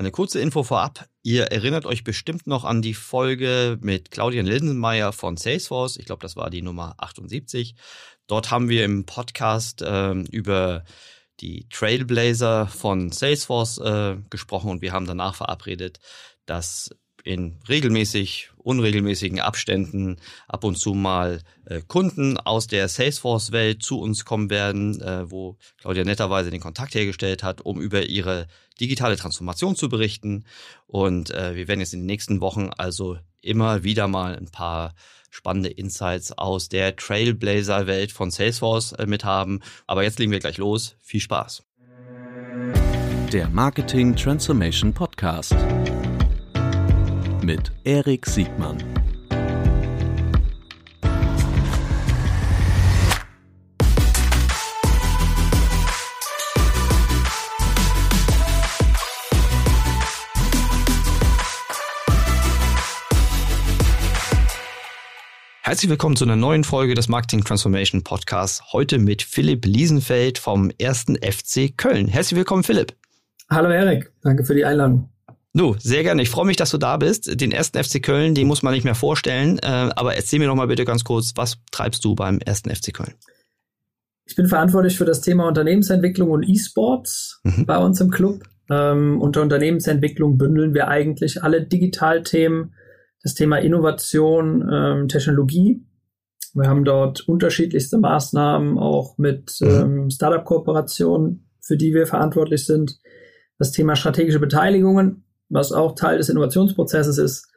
Eine kurze Info vorab. Ihr erinnert euch bestimmt noch an die Folge mit Claudian Lindenmeier von Salesforce. Ich glaube, das war die Nummer 78. Dort haben wir im Podcast äh, über die Trailblazer von Salesforce äh, gesprochen und wir haben danach verabredet, dass in regelmäßig, unregelmäßigen Abständen ab und zu mal äh, Kunden aus der Salesforce-Welt zu uns kommen werden, äh, wo Claudia netterweise den Kontakt hergestellt hat, um über ihre digitale Transformation zu berichten. Und äh, wir werden jetzt in den nächsten Wochen also immer wieder mal ein paar spannende Insights aus der Trailblazer-Welt von Salesforce äh, mit haben. Aber jetzt legen wir gleich los. Viel Spaß. Der Marketing Transformation Podcast mit Erik Siegmann. Herzlich willkommen zu einer neuen Folge des Marketing Transformation Podcasts. Heute mit Philipp Liesenfeld vom ersten FC Köln. Herzlich willkommen, Philipp. Hallo Erik, danke für die Einladung. Du, sehr gerne. Ich freue mich, dass du da bist. Den ersten FC Köln, den muss man nicht mehr vorstellen. Äh, aber erzähl mir noch mal bitte ganz kurz, was treibst du beim ersten FC Köln? Ich bin verantwortlich für das Thema Unternehmensentwicklung und E-Sports mhm. bei uns im Club. Ähm, unter Unternehmensentwicklung bündeln wir eigentlich alle Digitalthemen, das Thema Innovation, ähm, Technologie. Wir haben dort unterschiedlichste Maßnahmen, auch mit mhm. ähm, Startup-Kooperationen, für die wir verantwortlich sind. Das Thema strategische Beteiligungen was auch Teil des Innovationsprozesses ist.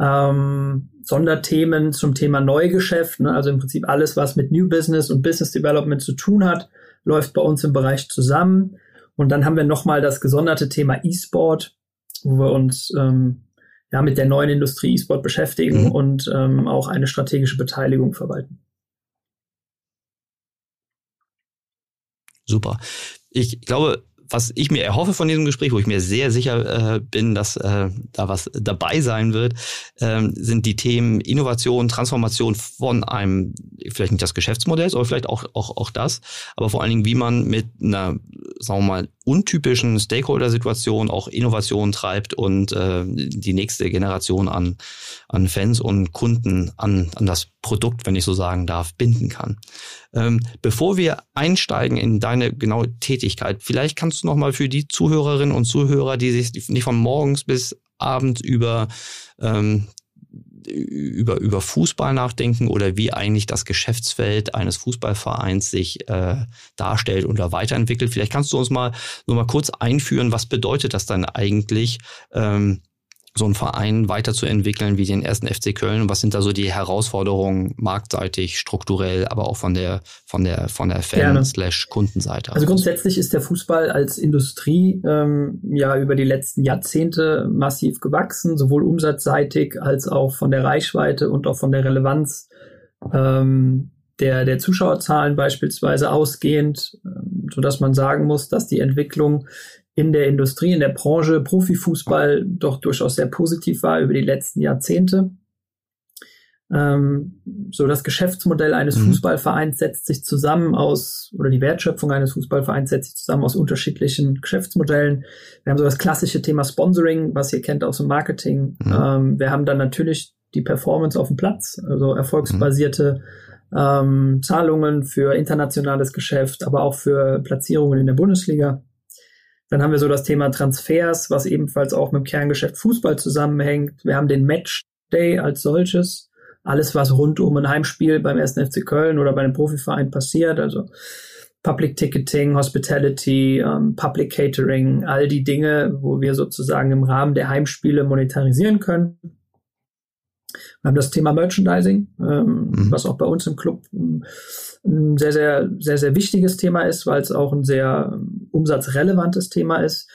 Ähm, Sonderthemen zum Thema Neugeschäft, ne? also im Prinzip alles, was mit New Business und Business Development zu tun hat, läuft bei uns im Bereich zusammen. Und dann haben wir nochmal das gesonderte Thema E-Sport, wo wir uns ähm, ja mit der neuen Industrie E-Sport beschäftigen mhm. und ähm, auch eine strategische Beteiligung verwalten. Super. Ich glaube, was ich mir erhoffe von diesem Gespräch, wo ich mir sehr sicher äh, bin, dass äh, da was dabei sein wird, ähm, sind die Themen Innovation, Transformation von einem, vielleicht nicht das Geschäftsmodell, aber vielleicht auch, auch, auch das, aber vor allen Dingen, wie man mit einer, sagen wir mal, untypischen Stakeholder-Situation auch Innovation treibt und äh, die nächste Generation an, an Fans und Kunden an, an das Produkt, wenn ich so sagen darf, binden kann. Ähm, bevor wir einsteigen in deine genaue Tätigkeit, vielleicht kannst du noch mal für die Zuhörerinnen und Zuhörer, die sich nicht von morgens bis abends über ähm, über, über Fußball nachdenken oder wie eigentlich das Geschäftsfeld eines Fußballvereins sich äh, darstellt oder weiterentwickelt. Vielleicht kannst du uns mal nur mal kurz einführen, was bedeutet das dann eigentlich, ähm, so einen Verein weiterzuentwickeln wie den ersten FC Köln und was sind da so die Herausforderungen marktseitig, strukturell, aber auch von der von der von der Fan slash Kundenseite. Also grundsätzlich ist der Fußball als Industrie ähm, ja über die letzten Jahrzehnte massiv gewachsen, sowohl umsatzseitig als auch von der Reichweite und auch von der Relevanz ähm, der der Zuschauerzahlen beispielsweise ausgehend, ähm, so dass man sagen muss, dass die Entwicklung in der Industrie, in der Branche Profifußball doch durchaus sehr positiv war über die letzten Jahrzehnte. Ähm, so das Geschäftsmodell eines mhm. Fußballvereins setzt sich zusammen aus, oder die Wertschöpfung eines Fußballvereins setzt sich zusammen aus unterschiedlichen Geschäftsmodellen. Wir haben so das klassische Thema Sponsoring, was ihr kennt aus dem Marketing. Mhm. Ähm, wir haben dann natürlich die Performance auf dem Platz, also erfolgsbasierte mhm. ähm, Zahlungen für internationales Geschäft, aber auch für Platzierungen in der Bundesliga. Dann haben wir so das Thema Transfers, was ebenfalls auch mit dem Kerngeschäft Fußball zusammenhängt. Wir haben den Matchday als solches. Alles, was rund um ein Heimspiel beim 1. FC Köln oder bei einem Profiverein passiert, also Public Ticketing, Hospitality, ähm, Public Catering, all die Dinge, wo wir sozusagen im Rahmen der Heimspiele monetarisieren können. Wir haben das Thema Merchandising, ähm, mhm. was auch bei uns im Club ähm, ein sehr, sehr, sehr, sehr wichtiges Thema ist, weil es auch ein sehr ähm, umsatzrelevantes Thema ist.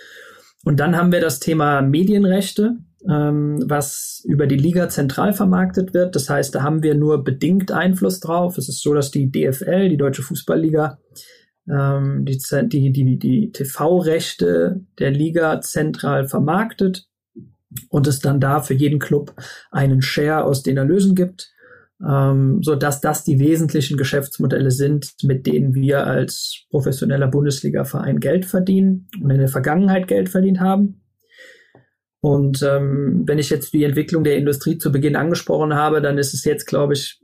Und dann haben wir das Thema Medienrechte, ähm, was über die Liga zentral vermarktet wird. Das heißt, da haben wir nur bedingt Einfluss drauf. Es ist so, dass die DFL, die Deutsche Fußballliga, ähm, die, die, die, die TV-Rechte der Liga zentral vermarktet und es dann da für jeden Club einen Share aus den Erlösen gibt ähm, so dass das die wesentlichen Geschäftsmodelle sind, mit denen wir als professioneller Bundesliga-Verein Geld verdienen und in der Vergangenheit Geld verdient haben. Und ähm, wenn ich jetzt die Entwicklung der Industrie zu Beginn angesprochen habe, dann ist es jetzt, glaube ich,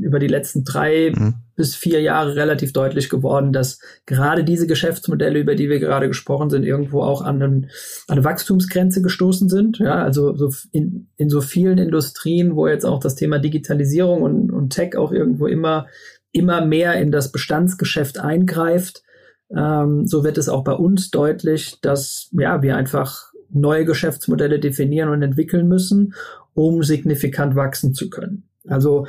über die letzten drei mhm. Bis vier Jahre relativ deutlich geworden, dass gerade diese Geschäftsmodelle, über die wir gerade gesprochen sind, irgendwo auch an, einen, an eine Wachstumsgrenze gestoßen sind. Ja, also so in, in so vielen Industrien, wo jetzt auch das Thema Digitalisierung und, und Tech auch irgendwo immer, immer mehr in das Bestandsgeschäft eingreift, ähm, so wird es auch bei uns deutlich, dass ja, wir einfach neue Geschäftsmodelle definieren und entwickeln müssen, um signifikant wachsen zu können. Also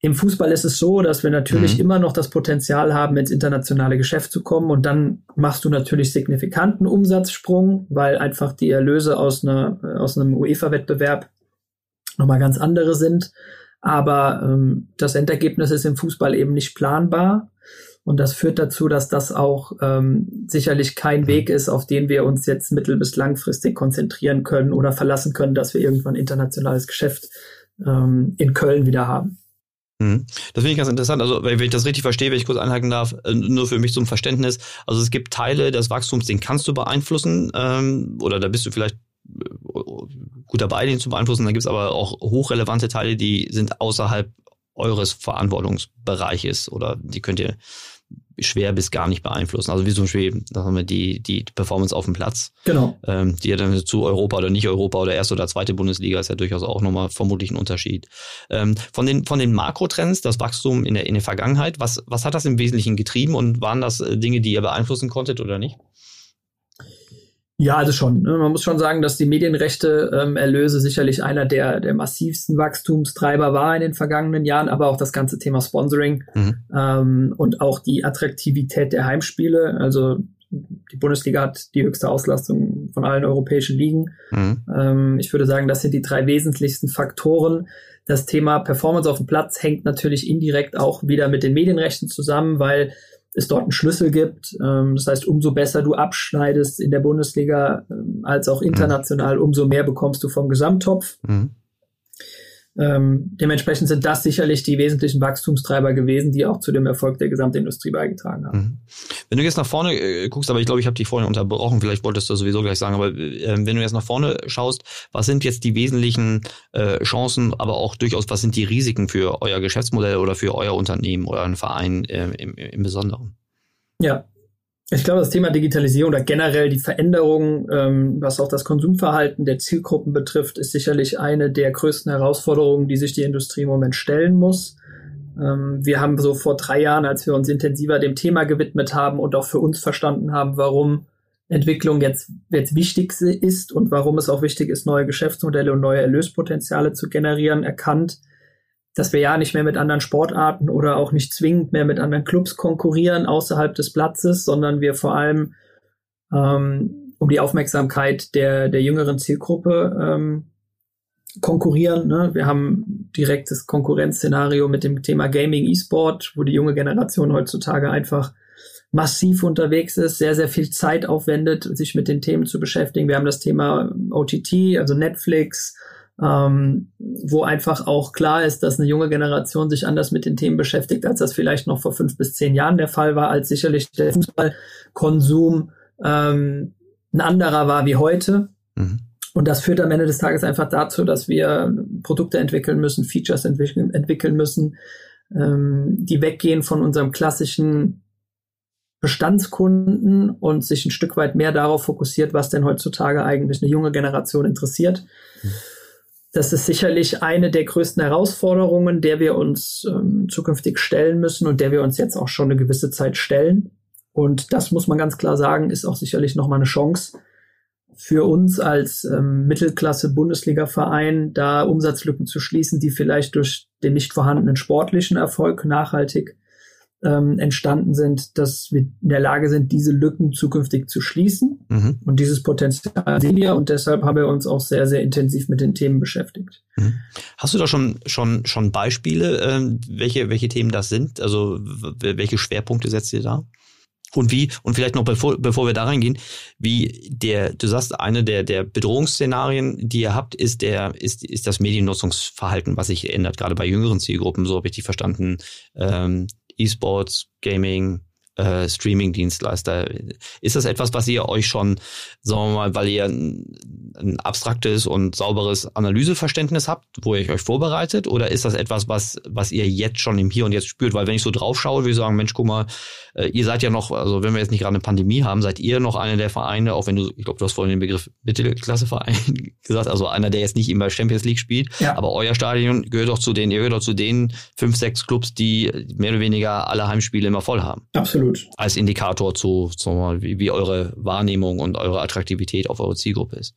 im Fußball ist es so, dass wir natürlich mhm. immer noch das Potenzial haben, ins internationale Geschäft zu kommen und dann machst du natürlich signifikanten Umsatzsprung, weil einfach die Erlöse aus, einer, aus einem UEFA-Wettbewerb nochmal ganz andere sind. Aber ähm, das Endergebnis ist im Fußball eben nicht planbar. Und das führt dazu, dass das auch ähm, sicherlich kein Weg ist, auf den wir uns jetzt mittel- bis langfristig konzentrieren können oder verlassen können, dass wir irgendwann internationales Geschäft ähm, in Köln wieder haben. Mhm. Das finde ich ganz interessant. Also, wenn ich das richtig verstehe, wenn ich kurz einhaken darf, äh, nur für mich zum Verständnis. Also, es gibt Teile des Wachstums, den kannst du beeinflussen, ähm, oder da bist du vielleicht äh, gut dabei, den zu beeinflussen. Dann gibt es aber auch hochrelevante Teile, die sind außerhalb eures Verantwortungsbereiches oder die könnt ihr schwer bis gar nicht beeinflussen. Also wie zum Beispiel sagen wir, die, die Performance auf dem Platz. Genau. Ähm, die ja dann zu Europa oder nicht Europa oder erste oder zweite Bundesliga ist ja durchaus auch nochmal vermutlich ein Unterschied. Ähm, von den, von den Makrotrends, das Wachstum in der, in der Vergangenheit, was, was hat das im Wesentlichen getrieben und waren das äh, Dinge, die ihr beeinflussen konntet oder nicht? Ja, also schon. Ne? Man muss schon sagen, dass die Medienrechte ähm, Erlöse sicherlich einer der, der massivsten Wachstumstreiber war in den vergangenen Jahren, aber auch das ganze Thema Sponsoring mhm. ähm, und auch die Attraktivität der Heimspiele. Also die Bundesliga hat die höchste Auslastung von allen europäischen Ligen. Mhm. Ähm, ich würde sagen, das sind die drei wesentlichsten Faktoren. Das Thema Performance auf dem Platz hängt natürlich indirekt auch wieder mit den Medienrechten zusammen, weil es dort einen Schlüssel gibt. Ähm, das heißt, umso besser du abschneidest in der Bundesliga ähm, als auch international, mhm. umso mehr bekommst du vom Gesamttopf. Mhm. Ähm, dementsprechend sind das sicherlich die wesentlichen Wachstumstreiber gewesen, die auch zu dem Erfolg der Gesamtindustrie beigetragen haben. Mhm. Wenn du jetzt nach vorne äh, guckst, aber ich glaube, ich habe dich vorhin unterbrochen, vielleicht wolltest du sowieso gleich sagen, aber äh, wenn du jetzt nach vorne schaust, was sind jetzt die wesentlichen äh, Chancen, aber auch durchaus, was sind die Risiken für euer Geschäftsmodell oder für euer Unternehmen oder einen Verein äh, im, im Besonderen? Ja, ich glaube, das Thema Digitalisierung oder generell die Veränderung, ähm, was auch das Konsumverhalten der Zielgruppen betrifft, ist sicherlich eine der größten Herausforderungen, die sich die Industrie im Moment stellen muss. Ähm, wir haben so vor drei Jahren, als wir uns intensiver dem Thema gewidmet haben und auch für uns verstanden haben, warum Entwicklung jetzt, jetzt wichtig ist und warum es auch wichtig ist, neue Geschäftsmodelle und neue Erlöspotenziale zu generieren, erkannt, dass wir ja nicht mehr mit anderen Sportarten oder auch nicht zwingend mehr mit anderen Clubs konkurrieren außerhalb des Platzes, sondern wir vor allem ähm, um die Aufmerksamkeit der, der jüngeren Zielgruppe ähm, konkurrieren. Ne? Wir haben direktes Konkurrenzszenario mit dem Thema Gaming E-Sport, wo die junge Generation heutzutage einfach massiv unterwegs ist, sehr, sehr viel Zeit aufwendet, sich mit den Themen zu beschäftigen. Wir haben das Thema OTT, also Netflix, ähm, wo einfach auch klar ist, dass eine junge Generation sich anders mit den Themen beschäftigt, als das vielleicht noch vor fünf bis zehn Jahren der Fall war, als sicherlich der Fußballkonsum ähm, ein anderer war wie heute. Mhm. Und das führt am Ende des Tages einfach dazu, dass wir Produkte entwickeln müssen, Features entwickeln, entwickeln müssen, ähm, die weggehen von unserem klassischen Bestandskunden und sich ein Stück weit mehr darauf fokussiert, was denn heutzutage eigentlich eine junge Generation interessiert. Mhm. Das ist sicherlich eine der größten Herausforderungen, der wir uns ähm, zukünftig stellen müssen und der wir uns jetzt auch schon eine gewisse Zeit stellen. Und das muss man ganz klar sagen, ist auch sicherlich nochmal eine Chance für uns als ähm, Mittelklasse-Bundesliga-Verein, da Umsatzlücken zu schließen, die vielleicht durch den nicht vorhandenen sportlichen Erfolg nachhaltig ähm, entstanden sind, dass wir in der Lage sind, diese Lücken zukünftig zu schließen. Mhm. Und dieses Potenzial sehen wir und deshalb haben wir uns auch sehr, sehr intensiv mit den Themen beschäftigt. Mhm. Hast du da schon, schon, schon Beispiele, äh, welche, welche Themen das sind? Also welche Schwerpunkte setzt ihr da? Und wie, und vielleicht noch bevor, bevor wir da reingehen, wie der, du sagst, eine der, der Bedrohungsszenarien, die ihr habt, ist der, ist, ist das Mediennutzungsverhalten, was sich ändert, gerade bei jüngeren Zielgruppen, so habe ich die verstanden. Ähm, E-Sports, Gaming, äh, Streaming-Dienstleister. Ist das etwas, was ihr euch schon, sagen wir mal, weil ihr ein, ein, abstraktes und sauberes Analyseverständnis habt, wo ihr euch vorbereitet? Oder ist das etwas, was, was ihr jetzt schon im Hier und Jetzt spürt? Weil wenn ich so drauf schaue, würde ich sagen, Mensch, guck mal, äh, ihr seid ja noch, also wenn wir jetzt nicht gerade eine Pandemie haben, seid ihr noch einer der Vereine, auch wenn du, ich glaube, du hast vorhin den Begriff Mittelklasseverein gesagt, also einer, der jetzt nicht immer Champions League spielt, ja. aber euer Stadion gehört doch zu den, ihr gehört doch zu den fünf, sechs Clubs, die mehr oder weniger alle Heimspiele immer voll haben. Absolut. Als Indikator zu, mal, wie, wie eure Wahrnehmung und eure Attraktivität auf eure Zielgruppe ist.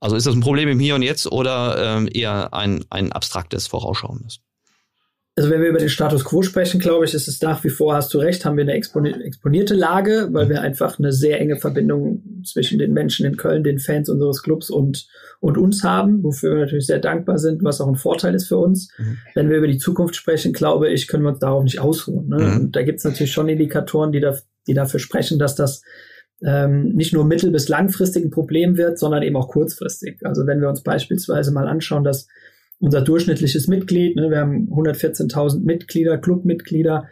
Also ist das ein Problem im Hier und Jetzt oder ähm, eher ein, ein abstraktes Vorausschauendes? Also wenn wir über den Status quo sprechen, glaube ich, ist es nach wie vor, hast du recht, haben wir eine exponierte Lage, weil wir einfach eine sehr enge Verbindung zwischen den Menschen in Köln, den Fans unseres Clubs und, und uns haben, wofür wir natürlich sehr dankbar sind, was auch ein Vorteil ist für uns. Mhm. Wenn wir über die Zukunft sprechen, glaube ich, können wir uns darauf nicht ausruhen. Ne? Mhm. Und da gibt es natürlich schon Indikatoren, die, da, die dafür sprechen, dass das ähm, nicht nur mittel- bis langfristig ein Problem wird, sondern eben auch kurzfristig. Also wenn wir uns beispielsweise mal anschauen, dass unser durchschnittliches Mitglied. Ne, wir haben 114.000 Mitglieder, Clubmitglieder.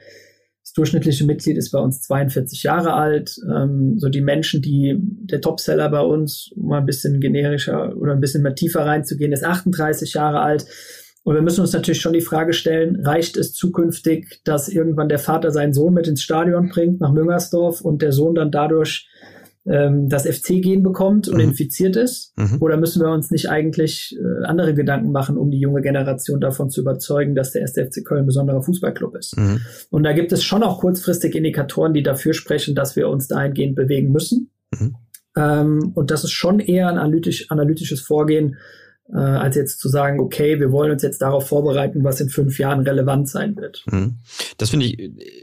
Das durchschnittliche Mitglied ist bei uns 42 Jahre alt. Ähm, so die Menschen, die der Topseller bei uns, um mal ein bisschen generischer oder ein bisschen mehr tiefer reinzugehen, ist 38 Jahre alt. Und wir müssen uns natürlich schon die Frage stellen, reicht es zukünftig, dass irgendwann der Vater seinen Sohn mit ins Stadion bringt nach Müngersdorf und der Sohn dann dadurch ähm, das FC-Gen bekommt und mhm. infiziert ist? Mhm. Oder müssen wir uns nicht eigentlich äh, andere Gedanken machen, um die junge Generation davon zu überzeugen, dass der erste FC Köln ein besonderer Fußballclub ist? Mhm. Und da gibt es schon auch kurzfristig Indikatoren, die dafür sprechen, dass wir uns dahingehend bewegen müssen. Mhm. Ähm, und das ist schon eher ein analytisch, analytisches Vorgehen, äh, als jetzt zu sagen, okay, wir wollen uns jetzt darauf vorbereiten, was in fünf Jahren relevant sein wird. Mhm. Das finde ich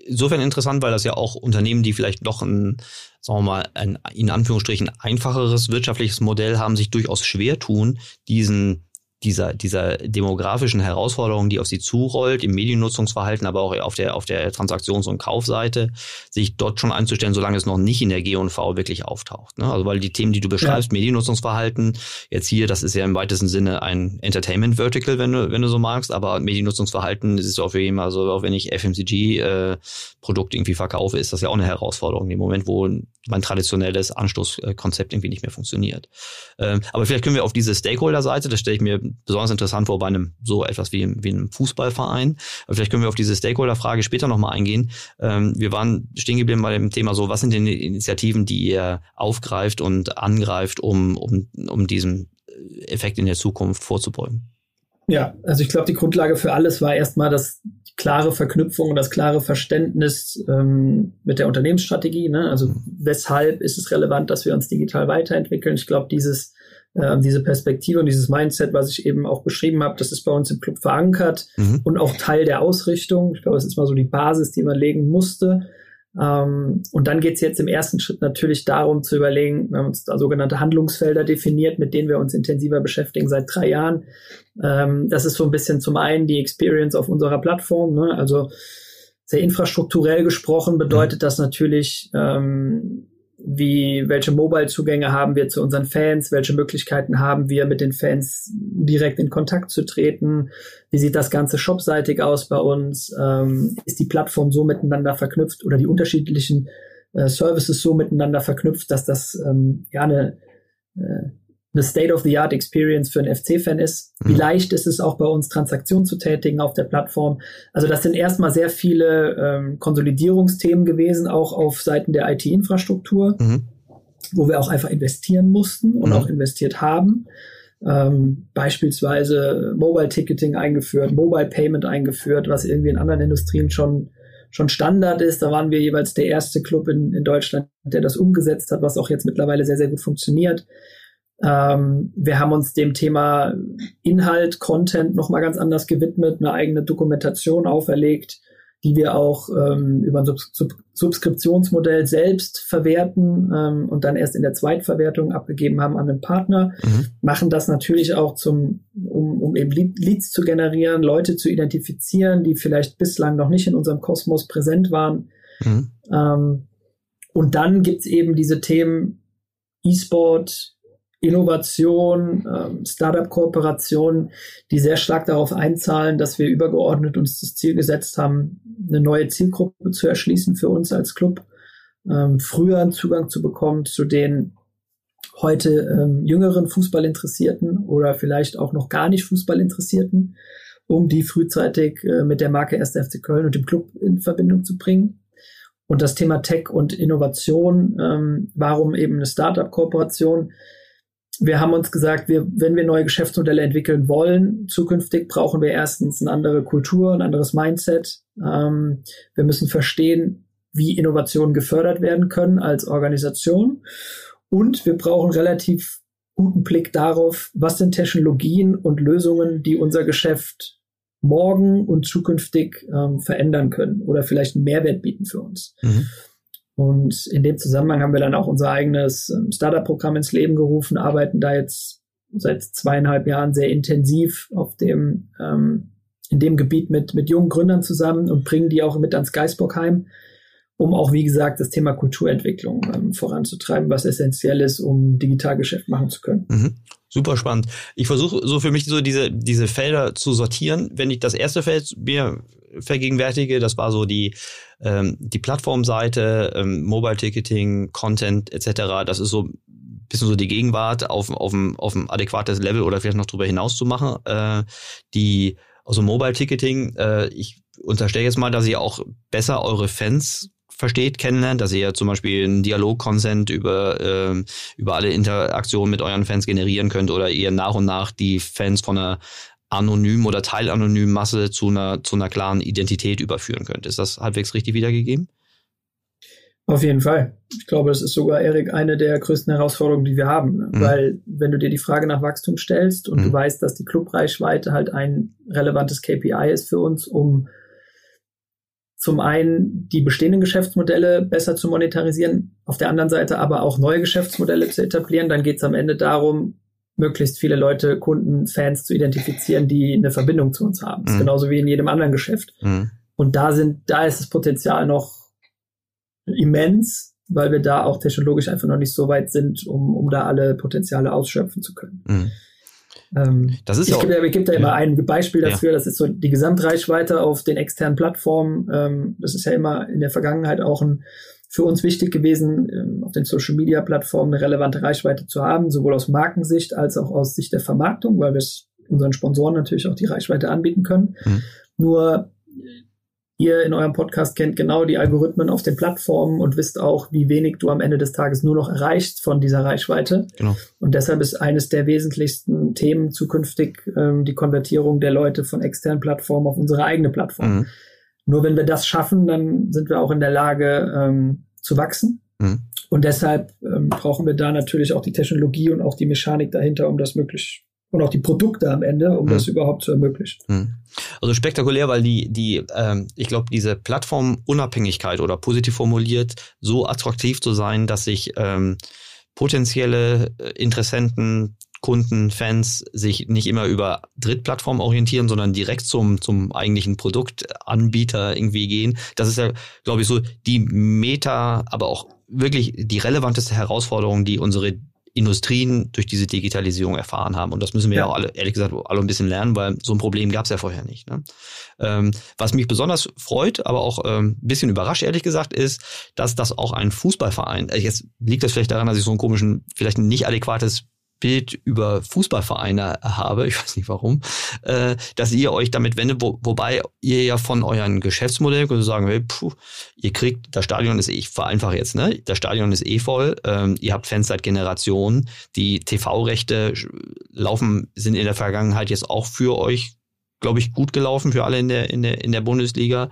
insofern interessant, weil das ja auch Unternehmen, die vielleicht noch ein, sagen wir mal, ein in Anführungsstrichen einfacheres wirtschaftliches Modell haben, sich durchaus schwer tun, diesen dieser, dieser demografischen Herausforderung, die auf sie zurollt, im Mediennutzungsverhalten, aber auch auf der, auf der Transaktions- und Kaufseite, sich dort schon einzustellen, solange es noch nicht in der G&V wirklich auftaucht. Ne? Also weil die Themen, die du beschreibst, ja. Mediennutzungsverhalten, jetzt hier, das ist ja im weitesten Sinne ein Entertainment Vertical, wenn du, wenn du so magst, aber Mediennutzungsverhalten ist auf jeden Fall, also auch wenn ich FMCG äh, Produkt irgendwie verkaufe, ist das ja auch eine Herausforderung im Moment, wo mein traditionelles Anstoßkonzept irgendwie nicht mehr funktioniert. Ähm, aber vielleicht können wir auf diese Stakeholder-Seite, das stelle ich mir besonders interessant vor bei einem so etwas wie, wie einem Fußballverein. Aber vielleicht können wir auf diese Stakeholder-Frage später nochmal eingehen. Ähm, wir waren stehen geblieben bei dem Thema so, was sind denn die Initiativen, die ihr aufgreift und angreift, um, um, um diesem Effekt in der Zukunft vorzubeugen? Ja, also ich glaube, die Grundlage für alles war erstmal das klare Verknüpfung und das klare Verständnis ähm, mit der Unternehmensstrategie. Ne? Also mhm. weshalb ist es relevant, dass wir uns digital weiterentwickeln? Ich glaube, dieses äh, diese Perspektive und dieses Mindset, was ich eben auch beschrieben habe, das ist bei uns im Club verankert mhm. und auch Teil der Ausrichtung. Ich glaube, es ist mal so die Basis, die man legen musste. Ähm, und dann geht es jetzt im ersten Schritt natürlich darum zu überlegen, wir haben uns da sogenannte Handlungsfelder definiert, mit denen wir uns intensiver beschäftigen seit drei Jahren. Ähm, das ist so ein bisschen zum einen die Experience auf unserer Plattform, ne? also sehr infrastrukturell gesprochen bedeutet das natürlich, ähm, wie, welche Mobile-Zugänge haben wir zu unseren Fans, welche Möglichkeiten haben wir, mit den Fans direkt in Kontakt zu treten, wie sieht das Ganze shopseitig aus bei uns, ähm, ist die Plattform so miteinander verknüpft oder die unterschiedlichen äh, Services so miteinander verknüpft, dass das ähm, ja eine äh, eine State-of-the-Art-Experience für einen FC-Fan ist. Mhm. Wie leicht ist es auch bei uns, Transaktionen zu tätigen auf der Plattform? Also das sind erstmal sehr viele ähm, Konsolidierungsthemen gewesen, auch auf Seiten der IT-Infrastruktur, mhm. wo wir auch einfach investieren mussten und mhm. auch investiert haben. Ähm, beispielsweise Mobile Ticketing eingeführt, Mobile Payment eingeführt, was irgendwie in anderen Industrien schon schon Standard ist. Da waren wir jeweils der erste Club in, in Deutschland, der das umgesetzt hat, was auch jetzt mittlerweile sehr, sehr gut funktioniert. Ähm, wir haben uns dem Thema Inhalt, Content nochmal ganz anders gewidmet, eine eigene Dokumentation auferlegt, die wir auch ähm, über ein Sub Sub Subskriptionsmodell selbst verwerten ähm, und dann erst in der Zweitverwertung abgegeben haben an einen Partner. Mhm. Machen das natürlich auch zum, um, um eben Leads zu generieren, Leute zu identifizieren, die vielleicht bislang noch nicht in unserem Kosmos präsent waren. Mhm. Ähm, und dann gibt's eben diese Themen E-Sport, Innovation, ähm, Startup-Kooperationen, die sehr stark darauf einzahlen, dass wir übergeordnet uns das Ziel gesetzt haben, eine neue Zielgruppe zu erschließen für uns als Club, ähm, früher einen Zugang zu bekommen zu den heute ähm, jüngeren Fußballinteressierten oder vielleicht auch noch gar nicht Fußballinteressierten, um die frühzeitig äh, mit der Marke 1. FC Köln und dem Club in Verbindung zu bringen. Und das Thema Tech und Innovation, ähm, warum eben eine Startup-Kooperation? Wir haben uns gesagt, wir, wenn wir neue Geschäftsmodelle entwickeln wollen, zukünftig brauchen wir erstens eine andere Kultur, ein anderes Mindset. Ähm, wir müssen verstehen, wie Innovationen gefördert werden können als Organisation. Und wir brauchen relativ guten Blick darauf, was sind Technologien und Lösungen, die unser Geschäft morgen und zukünftig ähm, verändern können oder vielleicht einen Mehrwert bieten für uns. Mhm. Und in dem Zusammenhang haben wir dann auch unser eigenes ähm, Startup-Programm ins Leben gerufen, arbeiten da jetzt seit zweieinhalb Jahren sehr intensiv auf dem, ähm, in dem Gebiet mit, mit jungen Gründern zusammen und bringen die auch mit ans Geisbockheim, um auch, wie gesagt, das Thema Kulturentwicklung ähm, voranzutreiben, was essentiell ist, um Digitalgeschäft machen zu können. Mhm. Super spannend. Ich versuche so für mich so diese, diese Felder zu sortieren. Wenn ich das erste Feld mir vergegenwärtige, das war so die, ähm, die Plattformseite, ähm, Mobile Ticketing, Content etc. Das ist so bisschen so die Gegenwart auf, auf, ein, auf ein adäquates Level oder vielleicht noch darüber hinaus zu machen. Äh, die also Mobile Ticketing, äh, ich unterstelle jetzt mal, dass ihr auch besser eure Fans versteht, kennenlernt, dass ihr zum Beispiel einen Dialog-Consent über, äh, über alle Interaktionen mit euren Fans generieren könnt oder ihr nach und nach die Fans von einer anonymen oder teilanonymen Masse zu einer, zu einer klaren Identität überführen könnt. Ist das halbwegs richtig wiedergegeben? Auf jeden Fall. Ich glaube, das ist sogar, Erik, eine der größten Herausforderungen, die wir haben. Mhm. Weil wenn du dir die Frage nach Wachstum stellst und mhm. du weißt, dass die Clubreichweite halt ein relevantes KPI ist für uns, um zum einen die bestehenden Geschäftsmodelle besser zu monetarisieren, auf der anderen Seite aber auch neue Geschäftsmodelle zu etablieren. Dann geht es am Ende darum, möglichst viele Leute, Kunden, Fans zu identifizieren, die eine Verbindung zu uns haben. Das ist mhm. genauso wie in jedem anderen Geschäft. Mhm. Und da sind, da ist das Potenzial noch immens, weil wir da auch technologisch einfach noch nicht so weit sind, um, um da alle Potenziale ausschöpfen zu können. Mhm. Ähm, das ist ich, gebe, ich gebe da immer ein Beispiel dafür, ja. das ist so die Gesamtreichweite auf den externen Plattformen. Ähm, das ist ja immer in der Vergangenheit auch ein, für uns wichtig gewesen, ähm, auf den Social Media Plattformen eine relevante Reichweite zu haben, sowohl aus Markensicht als auch aus Sicht der Vermarktung, weil wir unseren Sponsoren natürlich auch die Reichweite anbieten können. Mhm. Nur Ihr in eurem Podcast kennt genau die Algorithmen auf den Plattformen und wisst auch, wie wenig du am Ende des Tages nur noch erreichst von dieser Reichweite. Genau. Und deshalb ist eines der wesentlichsten Themen zukünftig ähm, die Konvertierung der Leute von externen Plattformen auf unsere eigene Plattform. Mhm. Nur wenn wir das schaffen, dann sind wir auch in der Lage ähm, zu wachsen. Mhm. Und deshalb ähm, brauchen wir da natürlich auch die Technologie und auch die Mechanik dahinter, um das möglich und auch die Produkte am Ende, um mhm. das überhaupt zu ermöglichen. Mhm. Also spektakulär, weil die, die, ähm, ich glaube, diese Plattformunabhängigkeit oder positiv formuliert, so attraktiv zu sein, dass sich ähm, potenzielle äh, Interessenten, Kunden, Fans sich nicht immer über Drittplattformen orientieren, sondern direkt zum, zum eigentlichen Produktanbieter irgendwie gehen. Das ist ja, glaube ich, so die Meta, aber auch wirklich die relevanteste Herausforderung, die unsere Industrien durch diese Digitalisierung erfahren haben. Und das müssen wir ja, auch alle, ehrlich gesagt, alle ein bisschen lernen, weil so ein Problem gab es ja vorher nicht. Ne? Ähm, was mich besonders freut, aber auch ähm, ein bisschen überrascht, ehrlich gesagt, ist, dass das auch ein Fußballverein, äh, jetzt liegt das vielleicht daran, dass ich so einen komischen, vielleicht nicht adäquates Bild über Fußballvereine habe, ich weiß nicht warum, äh, dass ihr euch damit wendet, wo, wobei ihr ja von euren Geschäftsmodellen könnt sagen, hey, puh, ihr kriegt, das Stadion ist eh, ich vereinfache jetzt, ne? Das Stadion ist eh voll, ähm, ihr habt Fans seit Generationen, die TV-Rechte laufen, sind in der Vergangenheit jetzt auch für euch glaube ich, gut gelaufen für alle in der, in der, in der Bundesliga.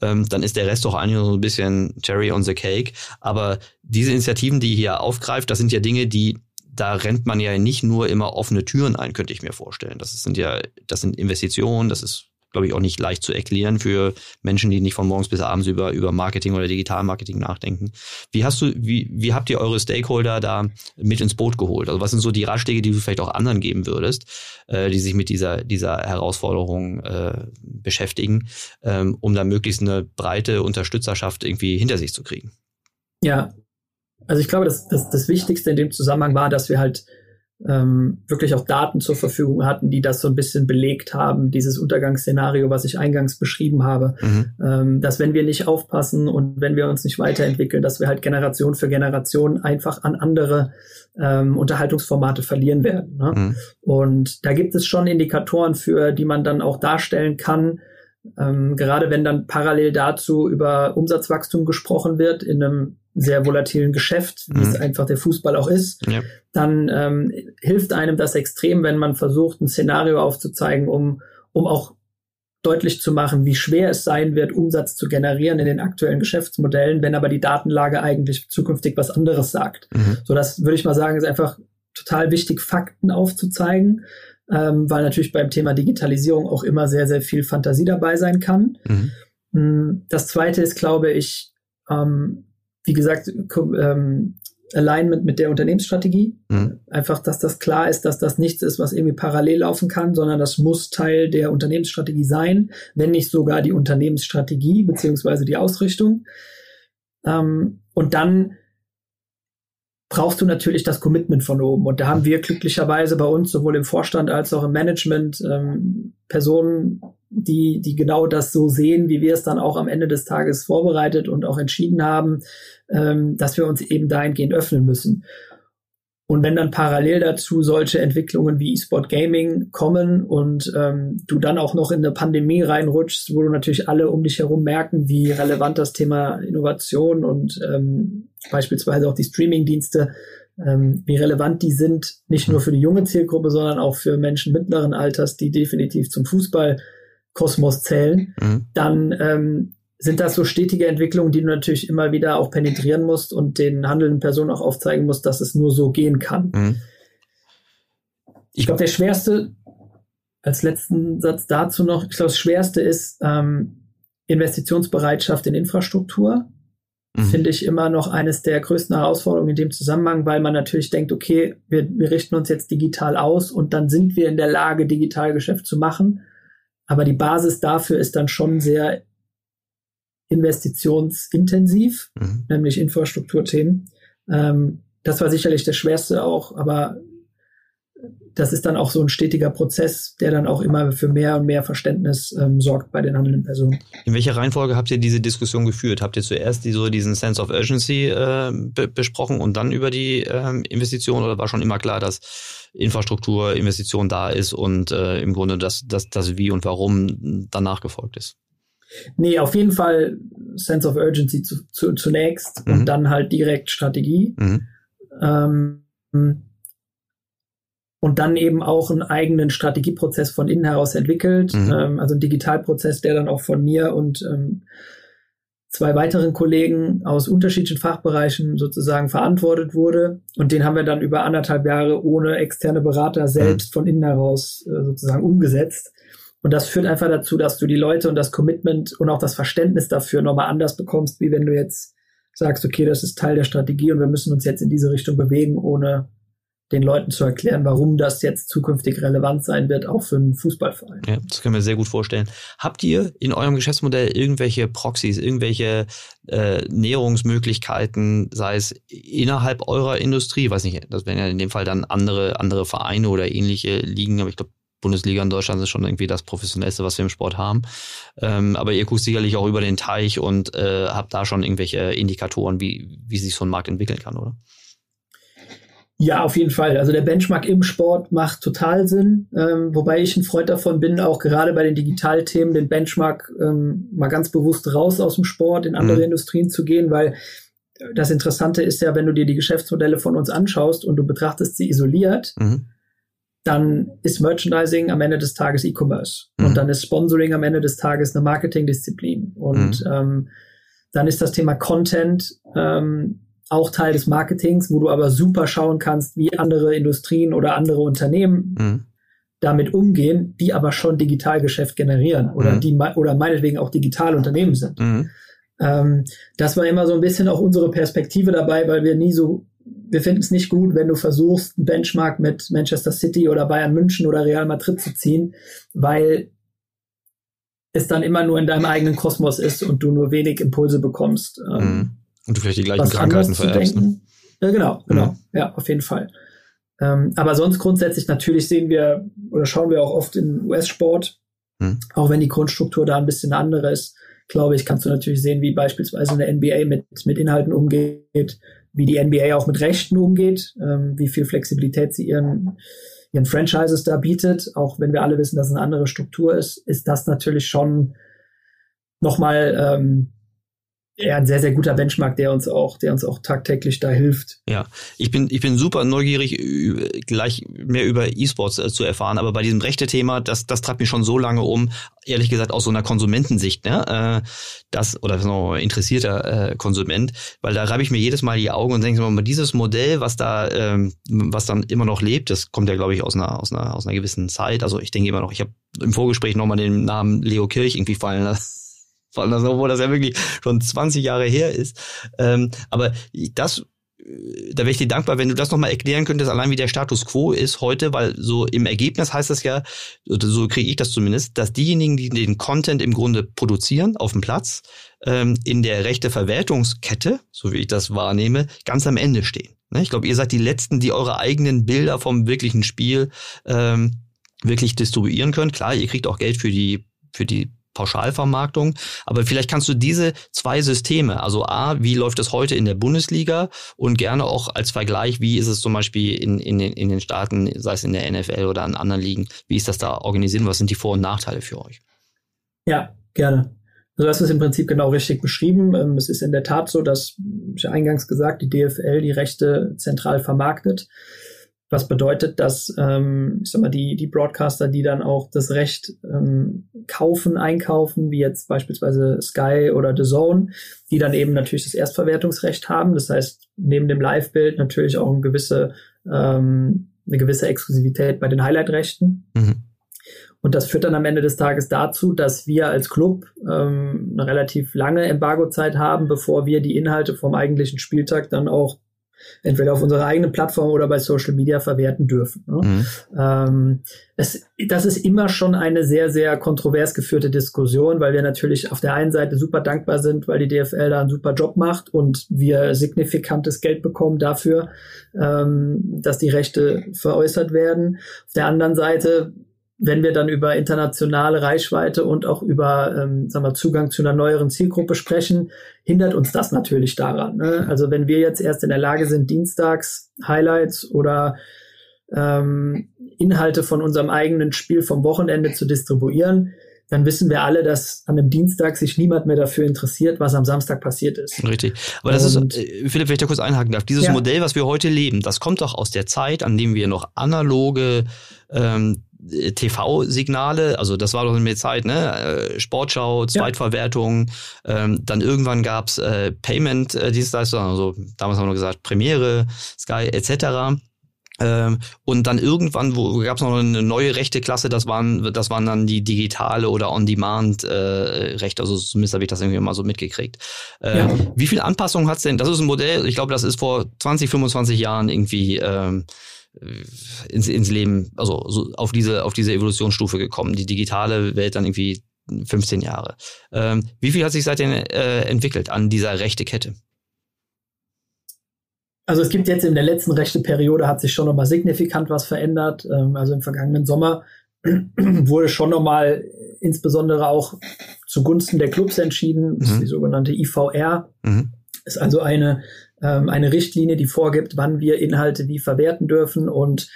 Ähm, dann ist der Rest doch eigentlich so ein bisschen Cherry on the Cake. Aber diese Initiativen, die ihr hier aufgreift, das sind ja Dinge, die da rennt man ja nicht nur immer offene Türen ein, könnte ich mir vorstellen. Das sind ja, das sind Investitionen, das ist, glaube ich, auch nicht leicht zu erklären für Menschen, die nicht von morgens bis abends über, über Marketing oder Digitalmarketing nachdenken. Wie hast du, wie, wie habt ihr eure Stakeholder da mit ins Boot geholt? Also was sind so die Ratschläge, die du vielleicht auch anderen geben würdest, äh, die sich mit dieser, dieser Herausforderung äh, beschäftigen, ähm, um da möglichst eine breite Unterstützerschaft irgendwie hinter sich zu kriegen? Ja, also ich glaube, das, das, das Wichtigste in dem Zusammenhang war, dass wir halt ähm, wirklich auch Daten zur Verfügung hatten, die das so ein bisschen belegt haben, dieses Untergangsszenario, was ich eingangs beschrieben habe, mhm. ähm, dass wenn wir nicht aufpassen und wenn wir uns nicht weiterentwickeln, dass wir halt Generation für Generation einfach an andere ähm, Unterhaltungsformate verlieren werden. Ne? Mhm. Und da gibt es schon Indikatoren für, die man dann auch darstellen kann, ähm, gerade wenn dann parallel dazu über Umsatzwachstum gesprochen wird in einem sehr volatilen Geschäft, wie mhm. es einfach der Fußball auch ist, ja. dann ähm, hilft einem das extrem, wenn man versucht, ein Szenario aufzuzeigen, um, um auch deutlich zu machen, wie schwer es sein wird, Umsatz zu generieren in den aktuellen Geschäftsmodellen, wenn aber die Datenlage eigentlich zukünftig was anderes sagt. Mhm. So, das würde ich mal sagen, ist einfach total wichtig, Fakten aufzuzeigen ähm, weil natürlich beim Thema Digitalisierung auch immer sehr, sehr viel Fantasie dabei sein kann. Mhm. Mm, das zweite ist, glaube ich, ähm, wie gesagt, ähm, Alignment mit der Unternehmensstrategie. Mhm. Einfach, dass das klar ist, dass das nichts ist, was irgendwie parallel laufen kann, sondern das muss Teil der Unternehmensstrategie sein, wenn nicht sogar die Unternehmensstrategie beziehungsweise die Ausrichtung. Ähm, und dann brauchst du natürlich das Commitment von oben. Und da haben wir glücklicherweise bei uns sowohl im Vorstand als auch im Management ähm, Personen, die, die genau das so sehen, wie wir es dann auch am Ende des Tages vorbereitet und auch entschieden haben, ähm, dass wir uns eben dahingehend öffnen müssen. Und wenn dann parallel dazu solche Entwicklungen wie E-Sport Gaming kommen und ähm, du dann auch noch in eine Pandemie reinrutschst, wo du natürlich alle um dich herum merken, wie relevant das Thema Innovation und ähm, beispielsweise auch die Streaming-Dienste, ähm, wie relevant die sind, nicht nur für die junge Zielgruppe, sondern auch für Menschen mittleren Alters, die definitiv zum Fußballkosmos zählen, mhm. dann ähm, sind das so stetige Entwicklungen, die du natürlich immer wieder auch penetrieren musst und den handelnden Personen auch aufzeigen musst, dass es nur so gehen kann. Mhm. Ich glaube, der schwerste, als letzten Satz dazu noch, ich glaube, das schwerste ist ähm, Investitionsbereitschaft in Infrastruktur. Mhm. Finde ich immer noch eines der größten Herausforderungen in dem Zusammenhang, weil man natürlich denkt, okay, wir, wir richten uns jetzt digital aus und dann sind wir in der Lage, digital Geschäft zu machen. Aber die Basis dafür ist dann schon sehr investitionsintensiv, mhm. nämlich Infrastrukturthemen. Ähm, das war sicherlich der schwerste auch, aber das ist dann auch so ein stetiger Prozess, der dann auch immer für mehr und mehr Verständnis ähm, sorgt bei den handelnden Personen. In welcher Reihenfolge habt ihr diese Diskussion geführt? Habt ihr zuerst die, so diesen Sense of Urgency äh, be besprochen und dann über die ähm, Investition oder war schon immer klar, dass Infrastruktur, Investition da ist und äh, im Grunde das, das, das Wie und Warum danach gefolgt ist? Nee, auf jeden Fall Sense of Urgency zu, zu, zunächst mhm. und dann halt direkt Strategie. Mhm. Ähm, und dann eben auch einen eigenen Strategieprozess von innen heraus entwickelt. Mhm. Ähm, also ein Digitalprozess, der dann auch von mir und ähm, zwei weiteren Kollegen aus unterschiedlichen Fachbereichen sozusagen verantwortet wurde. Und den haben wir dann über anderthalb Jahre ohne externe Berater selbst mhm. von innen heraus äh, sozusagen umgesetzt. Und das führt einfach dazu, dass du die Leute und das Commitment und auch das Verständnis dafür nochmal anders bekommst, wie wenn du jetzt sagst, okay, das ist Teil der Strategie und wir müssen uns jetzt in diese Richtung bewegen, ohne den Leuten zu erklären, warum das jetzt zukünftig relevant sein wird, auch für einen Fußballverein. Ja, das können wir sehr gut vorstellen. Habt ihr in eurem Geschäftsmodell irgendwelche Proxys, irgendwelche äh, Näherungsmöglichkeiten, sei es innerhalb eurer Industrie, weiß nicht, das wären ja in dem Fall dann andere, andere Vereine oder ähnliche Ligen, aber ich glaube, Bundesliga in Deutschland ist schon irgendwie das professionellste, was wir im Sport haben. Ähm, aber ihr guckt sicherlich auch über den Teich und äh, habt da schon irgendwelche Indikatoren, wie, wie sich so ein Markt entwickeln kann, oder? Ja, auf jeden Fall. Also der Benchmark im Sport macht total Sinn, ähm, wobei ich ein Freund davon bin, auch gerade bei den Digitalthemen den Benchmark ähm, mal ganz bewusst raus aus dem Sport in andere mhm. Industrien zu gehen, weil das Interessante ist ja, wenn du dir die Geschäftsmodelle von uns anschaust und du betrachtest sie isoliert, mhm dann ist Merchandising am Ende des Tages E-Commerce. Mhm. Und dann ist Sponsoring am Ende des Tages eine Marketingdisziplin. Und mhm. ähm, dann ist das Thema Content ähm, auch Teil des Marketings, wo du aber super schauen kannst, wie andere Industrien oder andere Unternehmen mhm. damit umgehen, die aber schon Digitalgeschäft generieren oder mhm. die oder meinetwegen auch Digitalunternehmen sind. Mhm. Ähm, das war immer so ein bisschen auch unsere Perspektive dabei, weil wir nie so wir finden es nicht gut, wenn du versuchst, einen Benchmark mit Manchester City oder Bayern München oder Real Madrid zu ziehen, weil es dann immer nur in deinem eigenen Kosmos ist und du nur wenig Impulse bekommst. Ähm, mhm. und du vielleicht die gleichen Krankheiten vererbst. Ne? Ja, genau, genau. Mhm. Ja, auf jeden Fall. Ähm, aber sonst grundsätzlich natürlich sehen wir oder schauen wir auch oft in US-Sport, hm. auch wenn die Grundstruktur da ein bisschen andere ist, glaube ich, kannst du natürlich sehen, wie beispielsweise eine NBA mit, mit Inhalten umgeht, wie die NBA auch mit Rechten umgeht, ähm, wie viel Flexibilität sie ihren, ihren Franchises da bietet. Auch wenn wir alle wissen, dass es eine andere Struktur ist, ist das natürlich schon nochmal ähm, ja, ein sehr, sehr guter Benchmark, der uns auch, der uns auch tagtäglich da hilft. Ja, ich bin, ich bin super neugierig, gleich mehr über E-Sports äh, zu erfahren, aber bei diesem rechte Thema, das, das treibt mich schon so lange um, ehrlich gesagt aus so einer Konsumentensicht, ne, äh, das, oder so interessierter äh, Konsument, weil da reibe ich mir jedes Mal die Augen und denke mal, dieses Modell, was da, ähm, was dann immer noch lebt, das kommt ja, glaube ich, aus einer, aus einer, aus einer gewissen Zeit, also ich denke immer noch, ich habe im Vorgespräch nochmal den Namen Leo Kirch irgendwie fallen lassen vor allem, obwohl das ja wirklich schon 20 Jahre her ist. Ähm, aber das da wäre ich dir dankbar, wenn du das nochmal erklären könntest, allein wie der Status quo ist heute, weil so im Ergebnis heißt das ja, so kriege ich das zumindest, dass diejenigen, die den Content im Grunde produzieren auf dem Platz, ähm, in der rechte Verwertungskette, so wie ich das wahrnehme, ganz am Ende stehen. Ne? Ich glaube, ihr seid die Letzten, die eure eigenen Bilder vom wirklichen Spiel ähm, wirklich distribuieren können. Klar, ihr kriegt auch Geld für die für die Pauschalvermarktung. Aber vielleicht kannst du diese zwei Systeme, also A, wie läuft es heute in der Bundesliga und gerne auch als Vergleich, wie ist es zum Beispiel in, in, den, in den Staaten, sei es in der NFL oder in anderen Ligen, wie ist das da organisiert und was sind die Vor- und Nachteile für euch? Ja, gerne. Also hast es im Prinzip genau richtig beschrieben. Ähm, es ist in der Tat so, dass, ich eingangs gesagt, die DFL die Rechte zentral vermarktet. Was bedeutet, dass ähm, ich sag mal, die, die Broadcaster, die dann auch das Recht ähm, kaufen, einkaufen, wie jetzt beispielsweise Sky oder The Zone, die dann eben natürlich das Erstverwertungsrecht haben. Das heißt, neben dem Live-Bild natürlich auch eine gewisse, ähm, eine gewisse Exklusivität bei den Highlight-Rechten. Mhm. Und das führt dann am Ende des Tages dazu, dass wir als Club ähm, eine relativ lange Embargo-Zeit haben, bevor wir die Inhalte vom eigentlichen Spieltag dann auch entweder auf unserer eigenen Plattform oder bei Social Media verwerten dürfen. Ne? Mhm. Ähm, es, das ist immer schon eine sehr, sehr kontrovers geführte Diskussion, weil wir natürlich auf der einen Seite super dankbar sind, weil die DFL da einen super Job macht und wir signifikantes Geld bekommen dafür, ähm, dass die Rechte veräußert werden. Auf der anderen Seite wenn wir dann über internationale Reichweite und auch über ähm, sagen wir, Zugang zu einer neueren Zielgruppe sprechen, hindert uns das natürlich daran. Ne? Also wenn wir jetzt erst in der Lage sind, Dienstags Highlights oder ähm, Inhalte von unserem eigenen Spiel vom Wochenende zu distribuieren, dann wissen wir alle, dass an einem Dienstag sich niemand mehr dafür interessiert, was am Samstag passiert ist. Richtig. Aber das und, ist, äh, Philipp, wenn ich da kurz einhaken darf, dieses ja. Modell, was wir heute leben, das kommt doch aus der Zeit, an dem wir noch analoge ähm, TV-Signale, also das war doch in der Zeit, ne? Äh, Sportschau, Zweitverwertung, ja. ähm, dann irgendwann gab's äh, Payment-Dienstleister, also damals haben wir gesagt Premiere, Sky etc. Ähm, und dann irgendwann wo gab es noch eine neue rechte Klasse, das waren, das waren dann die digitale oder On-Demand-Rechte, äh, also zumindest habe ich das irgendwie mal so mitgekriegt. Äh, ja. Wie viel Anpassung hat's denn? Das ist ein Modell, ich glaube, das ist vor 20, 25 Jahren irgendwie ähm, ins, ins Leben, also so auf diese, auf diese Evolutionsstufe gekommen. Die digitale Welt dann irgendwie 15 Jahre. Ähm, wie viel hat sich seitdem äh, entwickelt an dieser rechte Kette? Also es gibt jetzt in der letzten rechten Periode hat sich schon nochmal signifikant was verändert. Ähm, also im vergangenen Sommer wurde schon nochmal insbesondere auch zugunsten der Clubs entschieden. Das ist mhm. die sogenannte IVR. Mhm. Ist also eine ähm, eine Richtlinie, die vorgibt, wann wir Inhalte wie verwerten dürfen. Und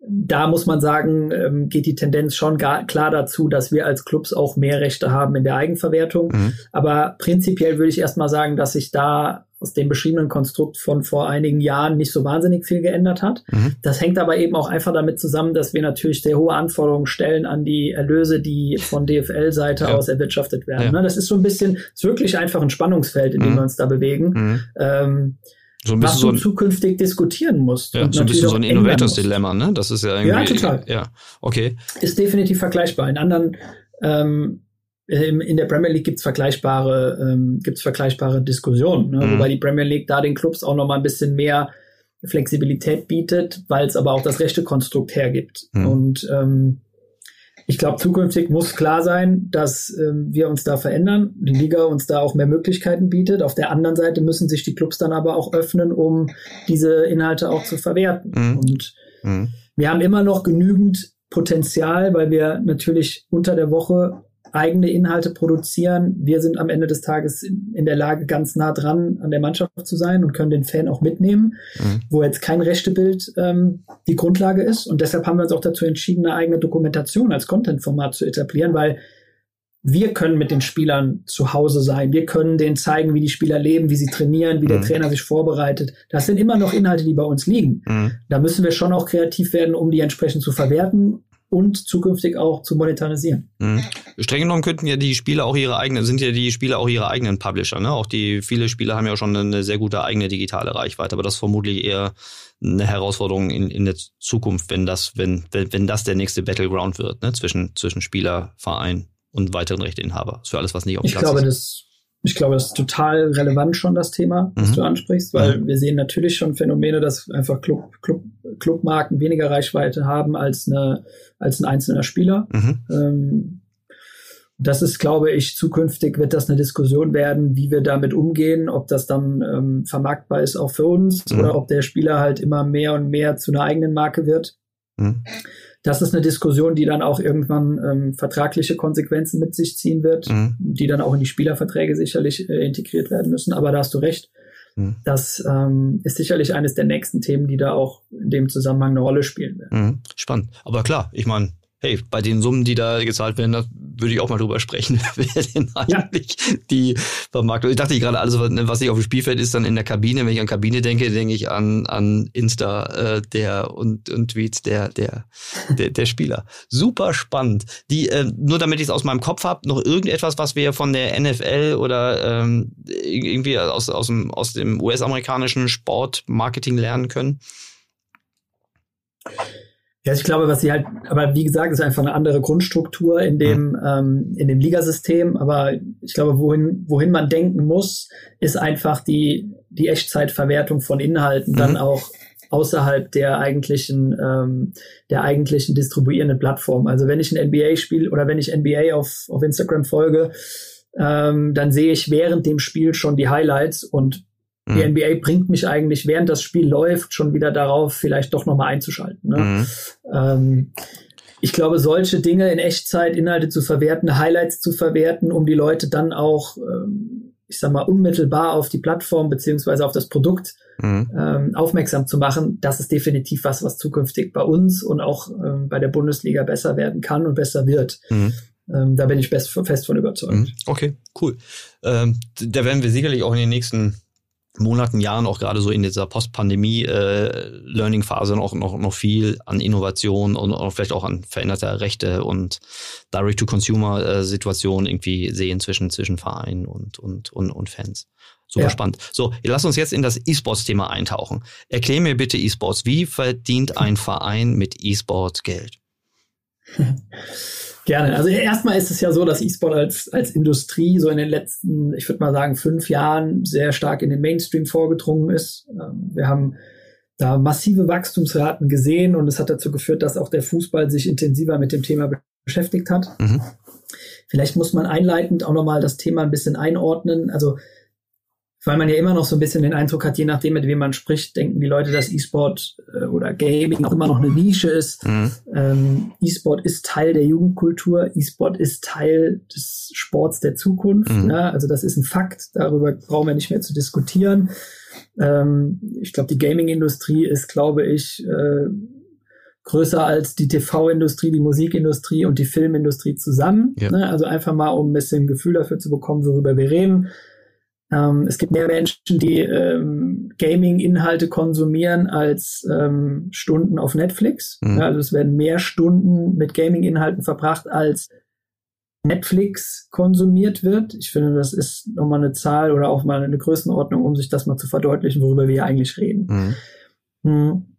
da muss man sagen, ähm, geht die Tendenz schon gar, klar dazu, dass wir als Clubs auch mehr Rechte haben in der Eigenverwertung. Mhm. Aber prinzipiell würde ich erstmal sagen, dass sich da aus dem beschriebenen Konstrukt von vor einigen Jahren nicht so wahnsinnig viel geändert hat. Mhm. Das hängt aber eben auch einfach damit zusammen, dass wir natürlich sehr hohe Anforderungen stellen an die Erlöse, die von DFL-Seite ja. aus erwirtschaftet werden. Ja. Ne, das ist so ein bisschen, ist wirklich einfach ein Spannungsfeld, in dem mhm. wir uns da bewegen. Mhm. Ähm, so ein bisschen was du so ein, zukünftig diskutieren musst. Ja, so ein bisschen so ein Innovators-Dilemma, ne? Das ist ja irgendwie. Ja, total. Ja, okay. Ist definitiv vergleichbar. In anderen ähm, in der Premier League gibt's vergleichbare, ähm, gibt's vergleichbare Diskussionen, ne? mhm. wobei die Premier League da den Clubs auch noch mal ein bisschen mehr Flexibilität bietet, weil es aber auch das rechte Konstrukt hergibt. Mhm. Und ähm, ich glaube, zukünftig muss klar sein, dass ähm, wir uns da verändern, die Liga uns da auch mehr Möglichkeiten bietet. Auf der anderen Seite müssen sich die Clubs dann aber auch öffnen, um diese Inhalte auch zu verwerten. Mhm. Und Mhm. Wir haben immer noch genügend Potenzial, weil wir natürlich unter der Woche eigene Inhalte produzieren. Wir sind am Ende des Tages in der Lage, ganz nah dran an der Mannschaft zu sein und können den Fan auch mitnehmen, mhm. wo jetzt kein Rechtebild ähm, die Grundlage ist. Und deshalb haben wir uns auch dazu entschieden, eine eigene Dokumentation als Content-Format zu etablieren, weil wir können mit den Spielern zu Hause sein. Wir können denen zeigen, wie die Spieler leben, wie sie trainieren, wie mhm. der Trainer sich vorbereitet. Das sind immer noch Inhalte, die bei uns liegen. Mhm. Da müssen wir schon auch kreativ werden, um die entsprechend zu verwerten und zukünftig auch zu monetarisieren. Mhm. Streng genommen könnten ja die Spieler auch ihre eigenen, sind ja die Spieler auch ihre eigenen Publisher, ne? Auch die, viele Spieler haben ja schon eine sehr gute eigene digitale Reichweite, aber das ist vermutlich eher eine Herausforderung in, in der Zukunft, wenn das, wenn, wenn, wenn das der nächste Battleground wird, ne? Zwischen, zwischen Spieler, Verein und weiteren Rechteinhaber. Für alles, was nicht auf dem ich Platz glaube, ist. Das ich glaube, das ist total relevant schon das Thema, das mhm. du ansprichst, weil mhm. wir sehen natürlich schon Phänomene, dass einfach Club, Club, Clubmarken weniger Reichweite haben als, eine, als ein einzelner Spieler. Mhm. Ähm, das ist, glaube ich, zukünftig wird das eine Diskussion werden, wie wir damit umgehen, ob das dann ähm, vermarktbar ist auch für uns mhm. oder ob der Spieler halt immer mehr und mehr zu einer eigenen Marke wird. Das ist eine Diskussion, die dann auch irgendwann ähm, vertragliche Konsequenzen mit sich ziehen wird, mhm. die dann auch in die Spielerverträge sicherlich äh, integriert werden müssen. Aber da hast du recht. Mhm. Das ähm, ist sicherlich eines der nächsten Themen, die da auch in dem Zusammenhang eine Rolle spielen werden. Mhm. Spannend. Aber klar, ich meine, hey, bei den Summen, die da gezahlt werden, da würde ich auch mal drüber sprechen, wer denn eigentlich ja. die Vermarktung. Ich dachte gerade, alles, was nicht auf dem Spielfeld ist, dann in der Kabine. Wenn ich an Kabine denke, denke ich an, an Insta äh, der und, und Tweets der, der, der, der Spieler. Super spannend. Die, äh, nur damit ich es aus meinem Kopf habe, noch irgendetwas, was wir von der NFL oder ähm, irgendwie aus, aus dem, aus dem US-amerikanischen Sportmarketing lernen können? Ja, ich glaube, was sie halt, aber wie gesagt, ist einfach eine andere Grundstruktur in dem, mhm. ähm, in dem Ligasystem. Aber ich glaube, wohin, wohin man denken muss, ist einfach die, die Echtzeitverwertung von Inhalten mhm. dann auch außerhalb der eigentlichen, ähm, der eigentlichen distribuierenden Plattform. Also wenn ich ein NBA-Spiel oder wenn ich NBA auf, auf Instagram folge, ähm, dann sehe ich während dem Spiel schon die Highlights und die mhm. NBA bringt mich eigentlich, während das Spiel läuft, schon wieder darauf, vielleicht doch nochmal einzuschalten. Ne? Mhm. Ähm, ich glaube, solche Dinge in Echtzeit, Inhalte zu verwerten, Highlights zu verwerten, um die Leute dann auch, ähm, ich sag mal, unmittelbar auf die Plattform beziehungsweise auf das Produkt mhm. ähm, aufmerksam zu machen, das ist definitiv was, was zukünftig bei uns und auch ähm, bei der Bundesliga besser werden kann und besser wird. Mhm. Ähm, da bin ich best, fest von überzeugt. Mhm. Okay, cool. Ähm, da werden wir sicherlich auch in den nächsten Monaten, Jahren auch gerade so in dieser Post-Pandemie-Learning-Phase äh, noch, noch, noch viel an Innovation und auch vielleicht auch an veränderter Rechte und Direct-to-Consumer-Situation irgendwie sehen zwischen, zwischen Vereinen und, und, und, und Fans. Super ja. spannend. So, lass uns jetzt in das E-Sports-Thema eintauchen. Erklär mir bitte E-Sports. Wie verdient ein Verein mit E-Sports Geld? Gerne. Also erstmal ist es ja so, dass E-Sport als, als Industrie so in den letzten, ich würde mal sagen, fünf Jahren sehr stark in den Mainstream vorgedrungen ist. Ähm, wir haben da massive Wachstumsraten gesehen und es hat dazu geführt, dass auch der Fußball sich intensiver mit dem Thema beschäftigt hat. Mhm. Vielleicht muss man einleitend auch nochmal das Thema ein bisschen einordnen. Also weil man ja immer noch so ein bisschen den Eindruck hat, je nachdem, mit wem man spricht, denken die Leute, dass E-Sport äh, oder Gaming auch immer noch eine Nische ist. Mhm. Ähm, E-Sport ist Teil der Jugendkultur, E-Sport ist Teil des Sports der Zukunft. Mhm. Ja, also das ist ein Fakt, darüber brauchen wir nicht mehr zu diskutieren. Ähm, ich glaube, die Gaming-Industrie ist, glaube ich, äh, größer als die TV-Industrie, die Musikindustrie und die Filmindustrie zusammen. Ja. Ne? Also einfach mal, um ein bisschen Gefühl dafür zu bekommen, worüber wir reden. Ähm, es gibt mehr Menschen, die ähm, Gaming-Inhalte konsumieren als ähm, Stunden auf Netflix. Mhm. Ja, also es werden mehr Stunden mit Gaming-Inhalten verbracht, als Netflix konsumiert wird. Ich finde, das ist nochmal eine Zahl oder auch mal eine Größenordnung, um sich das mal zu verdeutlichen, worüber wir hier eigentlich reden. Mhm. Mhm.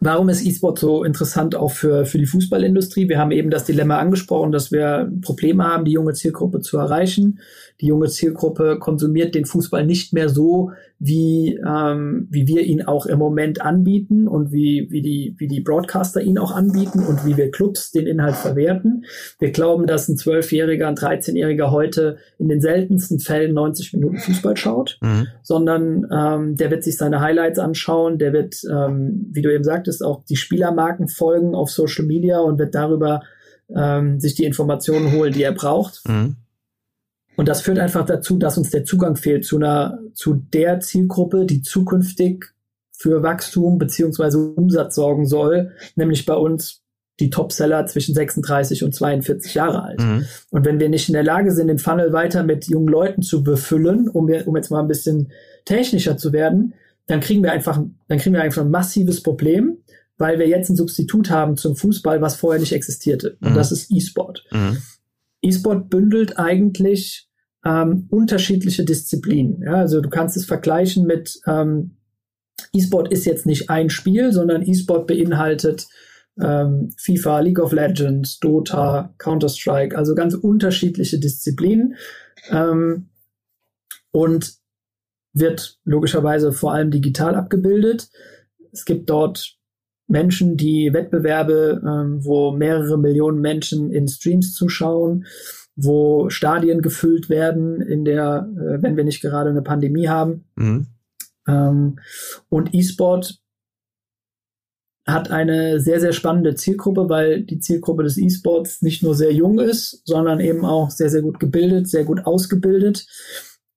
Warum ist E-Sport so interessant auch für, für die Fußballindustrie? Wir haben eben das Dilemma angesprochen, dass wir Probleme haben, die junge Zielgruppe zu erreichen. Die junge Zielgruppe konsumiert den Fußball nicht mehr so, wie, ähm, wie wir ihn auch im Moment anbieten und wie, wie, die, wie die Broadcaster ihn auch anbieten und wie wir Clubs den Inhalt verwerten. Wir glauben, dass ein Zwölfjähriger, ein 13-Jähriger heute in den seltensten Fällen 90 Minuten Fußball schaut, mhm. sondern ähm, der wird sich seine Highlights anschauen, der wird, ähm, wie du eben sagtest, auch die Spielermarken folgen auf Social Media und wird darüber ähm, sich die Informationen holen, die er braucht. Mhm. Und das führt einfach dazu, dass uns der Zugang fehlt zu einer, zu der Zielgruppe, die zukünftig für Wachstum beziehungsweise Umsatz sorgen soll, nämlich bei uns die Topseller zwischen 36 und 42 Jahre alt. Mhm. Und wenn wir nicht in der Lage sind, den Funnel weiter mit jungen Leuten zu befüllen, um, um jetzt mal ein bisschen technischer zu werden, dann kriegen wir einfach, dann kriegen wir einfach ein massives Problem, weil wir jetzt ein Substitut haben zum Fußball, was vorher nicht existierte. Und mhm. das ist E-Sport. Mhm. E-Sport bündelt eigentlich ähm, unterschiedliche Disziplinen. Ja, also du kannst es vergleichen mit ähm, E-Sport ist jetzt nicht ein Spiel, sondern E-Sport beinhaltet ähm, FIFA, League of Legends, Dota, Counter-Strike, also ganz unterschiedliche Disziplinen ähm, und wird logischerweise vor allem digital abgebildet. Es gibt dort Menschen, die Wettbewerbe, ähm, wo mehrere Millionen Menschen in Streams zuschauen wo Stadien gefüllt werden, in der, äh, wenn wir nicht gerade eine Pandemie haben. Mhm. Ähm, und E-Sport hat eine sehr, sehr spannende Zielgruppe, weil die Zielgruppe des E-Sports nicht nur sehr jung ist, sondern eben auch sehr, sehr gut gebildet, sehr gut ausgebildet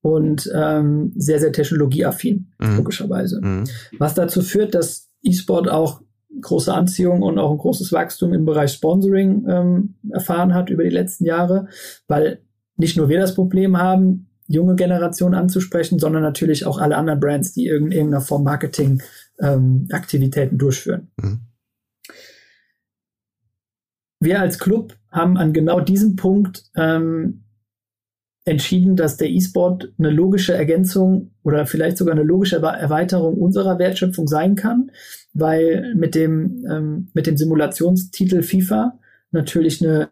und ähm, sehr, sehr technologieaffin, mhm. logischerweise. Mhm. Was dazu führt, dass E-Sport auch große Anziehung und auch ein großes Wachstum im Bereich Sponsoring ähm, erfahren hat über die letzten Jahre, weil nicht nur wir das Problem haben, junge Generationen anzusprechen, sondern natürlich auch alle anderen Brands, die in irgendeiner Form Marketing-Aktivitäten ähm, durchführen. Mhm. Wir als Club haben an genau diesem Punkt ähm, entschieden, dass der E-Sport eine logische Ergänzung oder vielleicht sogar eine logische Erweiterung unserer Wertschöpfung sein kann, weil mit dem, ähm, mit dem Simulationstitel FIFA natürlich eine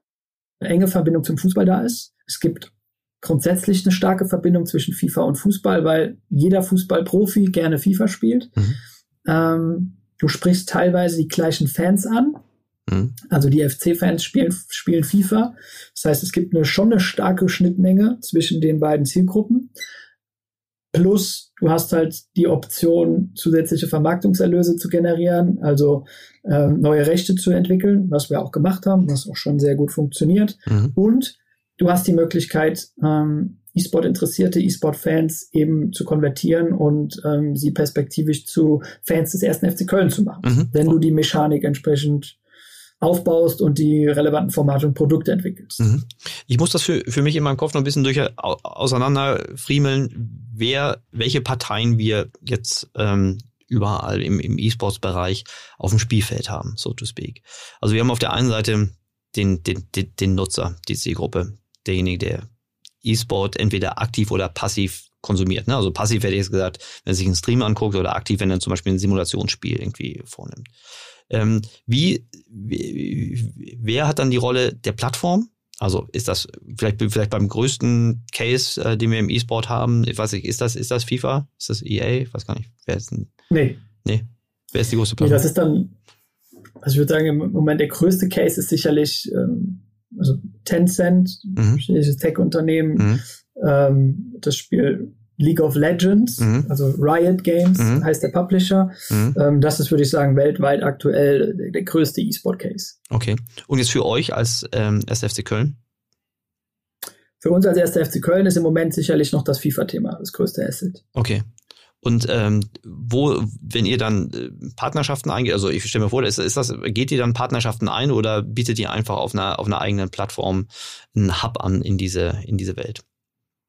enge Verbindung zum Fußball da ist. Es gibt grundsätzlich eine starke Verbindung zwischen FIFA und Fußball, weil jeder Fußballprofi gerne FIFA spielt. Mhm. Ähm, du sprichst teilweise die gleichen Fans an, Mhm. Also die FC-Fans spielen, spielen FIFA. Das heißt, es gibt eine, schon eine starke Schnittmenge zwischen den beiden Zielgruppen. Plus, du hast halt die Option, zusätzliche Vermarktungserlöse zu generieren, also ähm, neue Rechte zu entwickeln, was wir auch gemacht haben, was auch schon sehr gut funktioniert. Mhm. Und du hast die Möglichkeit, ähm, E-Sport-Interessierte, E-Sport-Fans eben zu konvertieren und ähm, sie perspektivisch zu Fans des ersten FC Köln zu machen, mhm. wenn du die Mechanik entsprechend aufbaust und die relevanten Formate und Produkte entwickelst. Mhm. Ich muss das für, für mich in meinem Kopf noch ein bisschen durch auseinanderfriemeln, wer, welche Parteien wir jetzt ähm, überall im, im E-Sports-Bereich auf dem Spielfeld haben, so to speak. Also wir haben auf der einen Seite den, den, den, den Nutzer, die Zielgruppe, derjenige, der E-Sport entweder aktiv oder passiv konsumiert. Ne? Also passiv hätte ich jetzt gesagt, wenn er sich einen Stream anguckt oder aktiv, wenn er zum Beispiel ein Simulationsspiel irgendwie vornimmt. Ähm, wie, wer hat dann die Rolle der Plattform? Also ist das vielleicht, vielleicht beim größten Case, äh, den wir im E-Sport haben, ich weiß nicht, ist das, ist das FIFA? Ist das EA? Ich weiß gar nicht. Wer ist denn? Nee. Nee. Wer ist die größte Plattform? Nee, das ist dann, also ich würde sagen, im Moment der größte Case ist sicherlich ähm, also Tencent, mhm. chinesisches Tech-Unternehmen, mhm. ähm, das Spiel League of Legends, mhm. also Riot Games mhm. heißt der Publisher. Mhm. Ähm, das ist, würde ich sagen, weltweit aktuell der, größte E-Sport-Case. Okay. Und jetzt für euch als ähm, SFC Köln? Für uns als erster FC Köln ist im Moment sicherlich noch das FIFA-Thema das größte Asset. Okay. Und ähm, wo, wenn ihr dann äh, Partnerschaften eingeht, also ich stelle mir vor, ist, ist das, geht ihr dann Partnerschaften ein oder bietet ihr einfach auf einer, auf einer eigenen Plattform einen Hub an in diese, in diese Welt?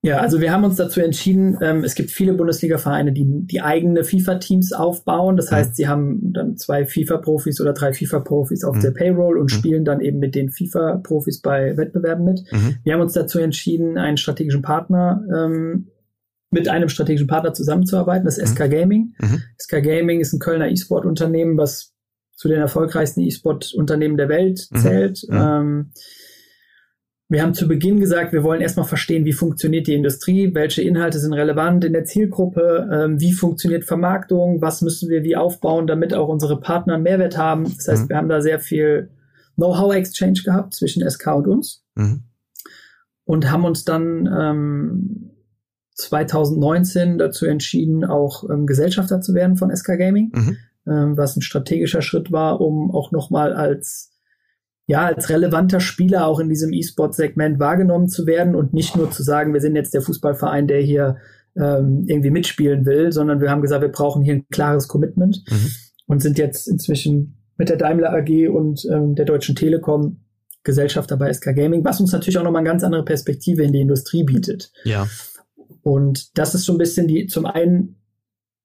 Ja, also wir haben uns dazu entschieden, ähm, es gibt viele Bundesliga-Vereine, die die eigene FIFA-Teams aufbauen. Das heißt, sie haben dann zwei FIFA-Profis oder drei FIFA-Profis auf mhm. der Payroll und mhm. spielen dann eben mit den FIFA-Profis bei Wettbewerben mit. Mhm. Wir haben uns dazu entschieden, einen strategischen Partner ähm, mit einem strategischen Partner zusammenzuarbeiten, das ist mhm. SK Gaming. Mhm. SK Gaming ist ein Kölner E-Sport-Unternehmen, was zu den erfolgreichsten E-Sport-Unternehmen der Welt mhm. zählt. Ähm, wir haben zu Beginn gesagt, wir wollen erstmal verstehen, wie funktioniert die Industrie, welche Inhalte sind relevant in der Zielgruppe, ähm, wie funktioniert Vermarktung, was müssen wir wie aufbauen, damit auch unsere Partner einen Mehrwert haben. Das heißt, mhm. wir haben da sehr viel Know-how-Exchange gehabt zwischen SK und uns mhm. und haben uns dann ähm, 2019 dazu entschieden, auch ähm, Gesellschafter zu werden von SK Gaming, mhm. ähm, was ein strategischer Schritt war, um auch nochmal als ja, als relevanter Spieler auch in diesem E-Sport-Segment wahrgenommen zu werden und nicht nur zu sagen, wir sind jetzt der Fußballverein, der hier ähm, irgendwie mitspielen will, sondern wir haben gesagt, wir brauchen hier ein klares Commitment mhm. und sind jetzt inzwischen mit der Daimler AG und ähm, der Deutschen Telekom Gesellschafter bei SK Gaming, was uns natürlich auch nochmal eine ganz andere Perspektive in die Industrie bietet. Ja. Und das ist so ein bisschen die, zum einen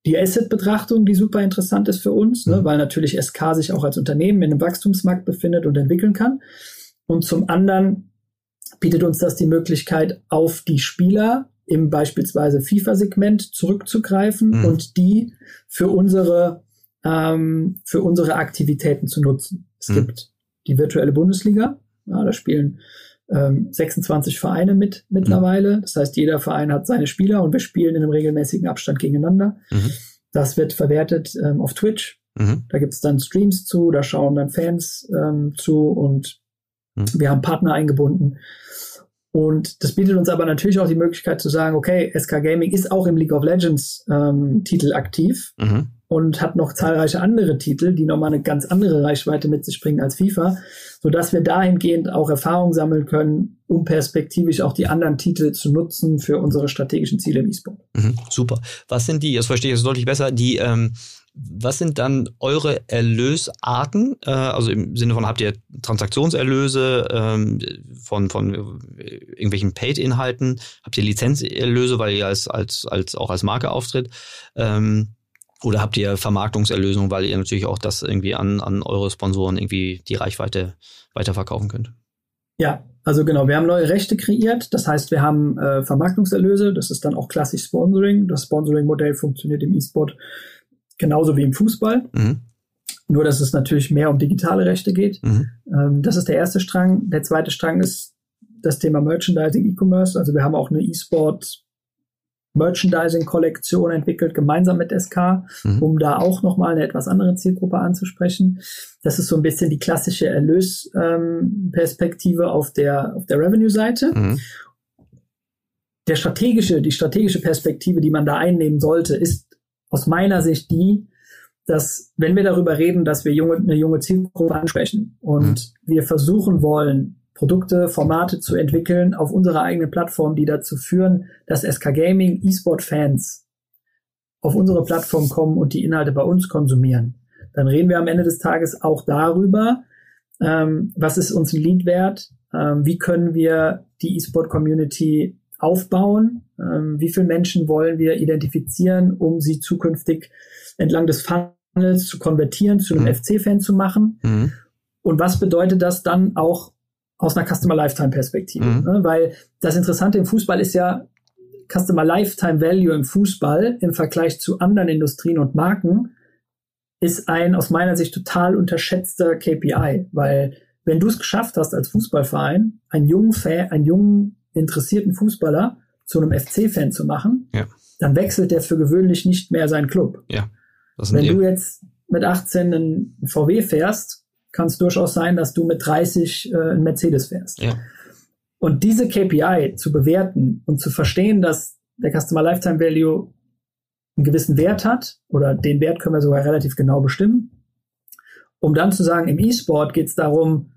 die Asset-Betrachtung, die super interessant ist für uns, ne, mhm. weil natürlich SK sich auch als Unternehmen in einem Wachstumsmarkt befindet und entwickeln kann. Und zum anderen bietet uns das die Möglichkeit, auf die Spieler im beispielsweise FIFA-Segment zurückzugreifen mhm. und die für unsere, ähm, für unsere Aktivitäten zu nutzen. Es mhm. gibt die virtuelle Bundesliga, ja, da spielen ähm, 26 Vereine mit mittlerweile. Mhm. Das heißt, jeder Verein hat seine Spieler und wir spielen in einem regelmäßigen Abstand gegeneinander. Mhm. Das wird verwertet ähm, auf Twitch. Mhm. Da gibt es dann Streams zu, da schauen dann Fans ähm, zu und mhm. wir haben Partner eingebunden. Und das bietet uns aber natürlich auch die Möglichkeit zu sagen, okay, SK Gaming ist auch im League of Legends ähm, Titel aktiv. Mhm und hat noch zahlreiche andere Titel, die nochmal eine ganz andere Reichweite mit sich bringen als FIFA, sodass wir dahingehend auch Erfahrung sammeln können, um perspektivisch auch die anderen Titel zu nutzen für unsere strategischen Ziele im E-Sport. Mhm, super. Was sind die, das verstehe ich jetzt deutlich besser, die, ähm, was sind dann eure Erlösarten? Äh, also im Sinne von, habt ihr Transaktionserlöse ähm, von, von irgendwelchen Paid-Inhalten? Habt ihr Lizenzerlöse, weil ihr als, als, als auch als Marke auftritt? Oder habt ihr Vermarktungserlösungen, weil ihr natürlich auch das irgendwie an, an eure Sponsoren irgendwie die Reichweite weiterverkaufen könnt? Ja, also genau, wir haben neue Rechte kreiert. Das heißt, wir haben äh, Vermarktungserlöse. Das ist dann auch klassisch Sponsoring. Das Sponsoring-Modell funktioniert im E-Sport genauso wie im Fußball. Mhm. Nur, dass es natürlich mehr um digitale Rechte geht. Mhm. Ähm, das ist der erste Strang. Der zweite Strang ist das Thema Merchandising, E-Commerce. Also wir haben auch eine E-Sport Merchandising-Kollektion entwickelt, gemeinsam mit SK, mhm. um da auch nochmal eine etwas andere Zielgruppe anzusprechen. Das ist so ein bisschen die klassische Erlösperspektive ähm, auf der, auf der Revenue-Seite. Mhm. Der strategische, die strategische Perspektive, die man da einnehmen sollte, ist aus meiner Sicht die, dass wenn wir darüber reden, dass wir junge, eine junge Zielgruppe ansprechen und mhm. wir versuchen wollen, Produkte, Formate zu entwickeln auf unserer eigenen Plattform, die dazu führen, dass SK Gaming E-Sport-Fans auf unsere Plattform kommen und die Inhalte bei uns konsumieren. Dann reden wir am Ende des Tages auch darüber, ähm, was ist uns ein Lead wert, ähm, wie können wir die E-Sport-Community aufbauen, ähm, wie viele Menschen wollen wir identifizieren, um sie zukünftig entlang des Funnels zu konvertieren, zu einem mhm. FC-Fan zu machen. Mhm. Und was bedeutet das dann auch aus einer Customer Lifetime Perspektive. Mhm. Ne? Weil das Interessante im Fußball ist ja, Customer Lifetime Value im Fußball im Vergleich zu anderen Industrien und Marken ist ein aus meiner Sicht total unterschätzter KPI, weil wenn du es geschafft hast als Fußballverein, einen jungen Fan, einen jungen interessierten Fußballer zu einem FC-Fan zu machen, ja. dann wechselt der für gewöhnlich nicht mehr seinen Club. Ja. Wenn du jetzt mit 18 einen VW fährst, kann es durchaus sein, dass du mit 30 äh, ein Mercedes fährst. Ja. Und diese KPI zu bewerten und zu verstehen, dass der Customer Lifetime Value einen gewissen Wert hat, oder den Wert können wir sogar relativ genau bestimmen, um dann zu sagen, im E-Sport geht es darum,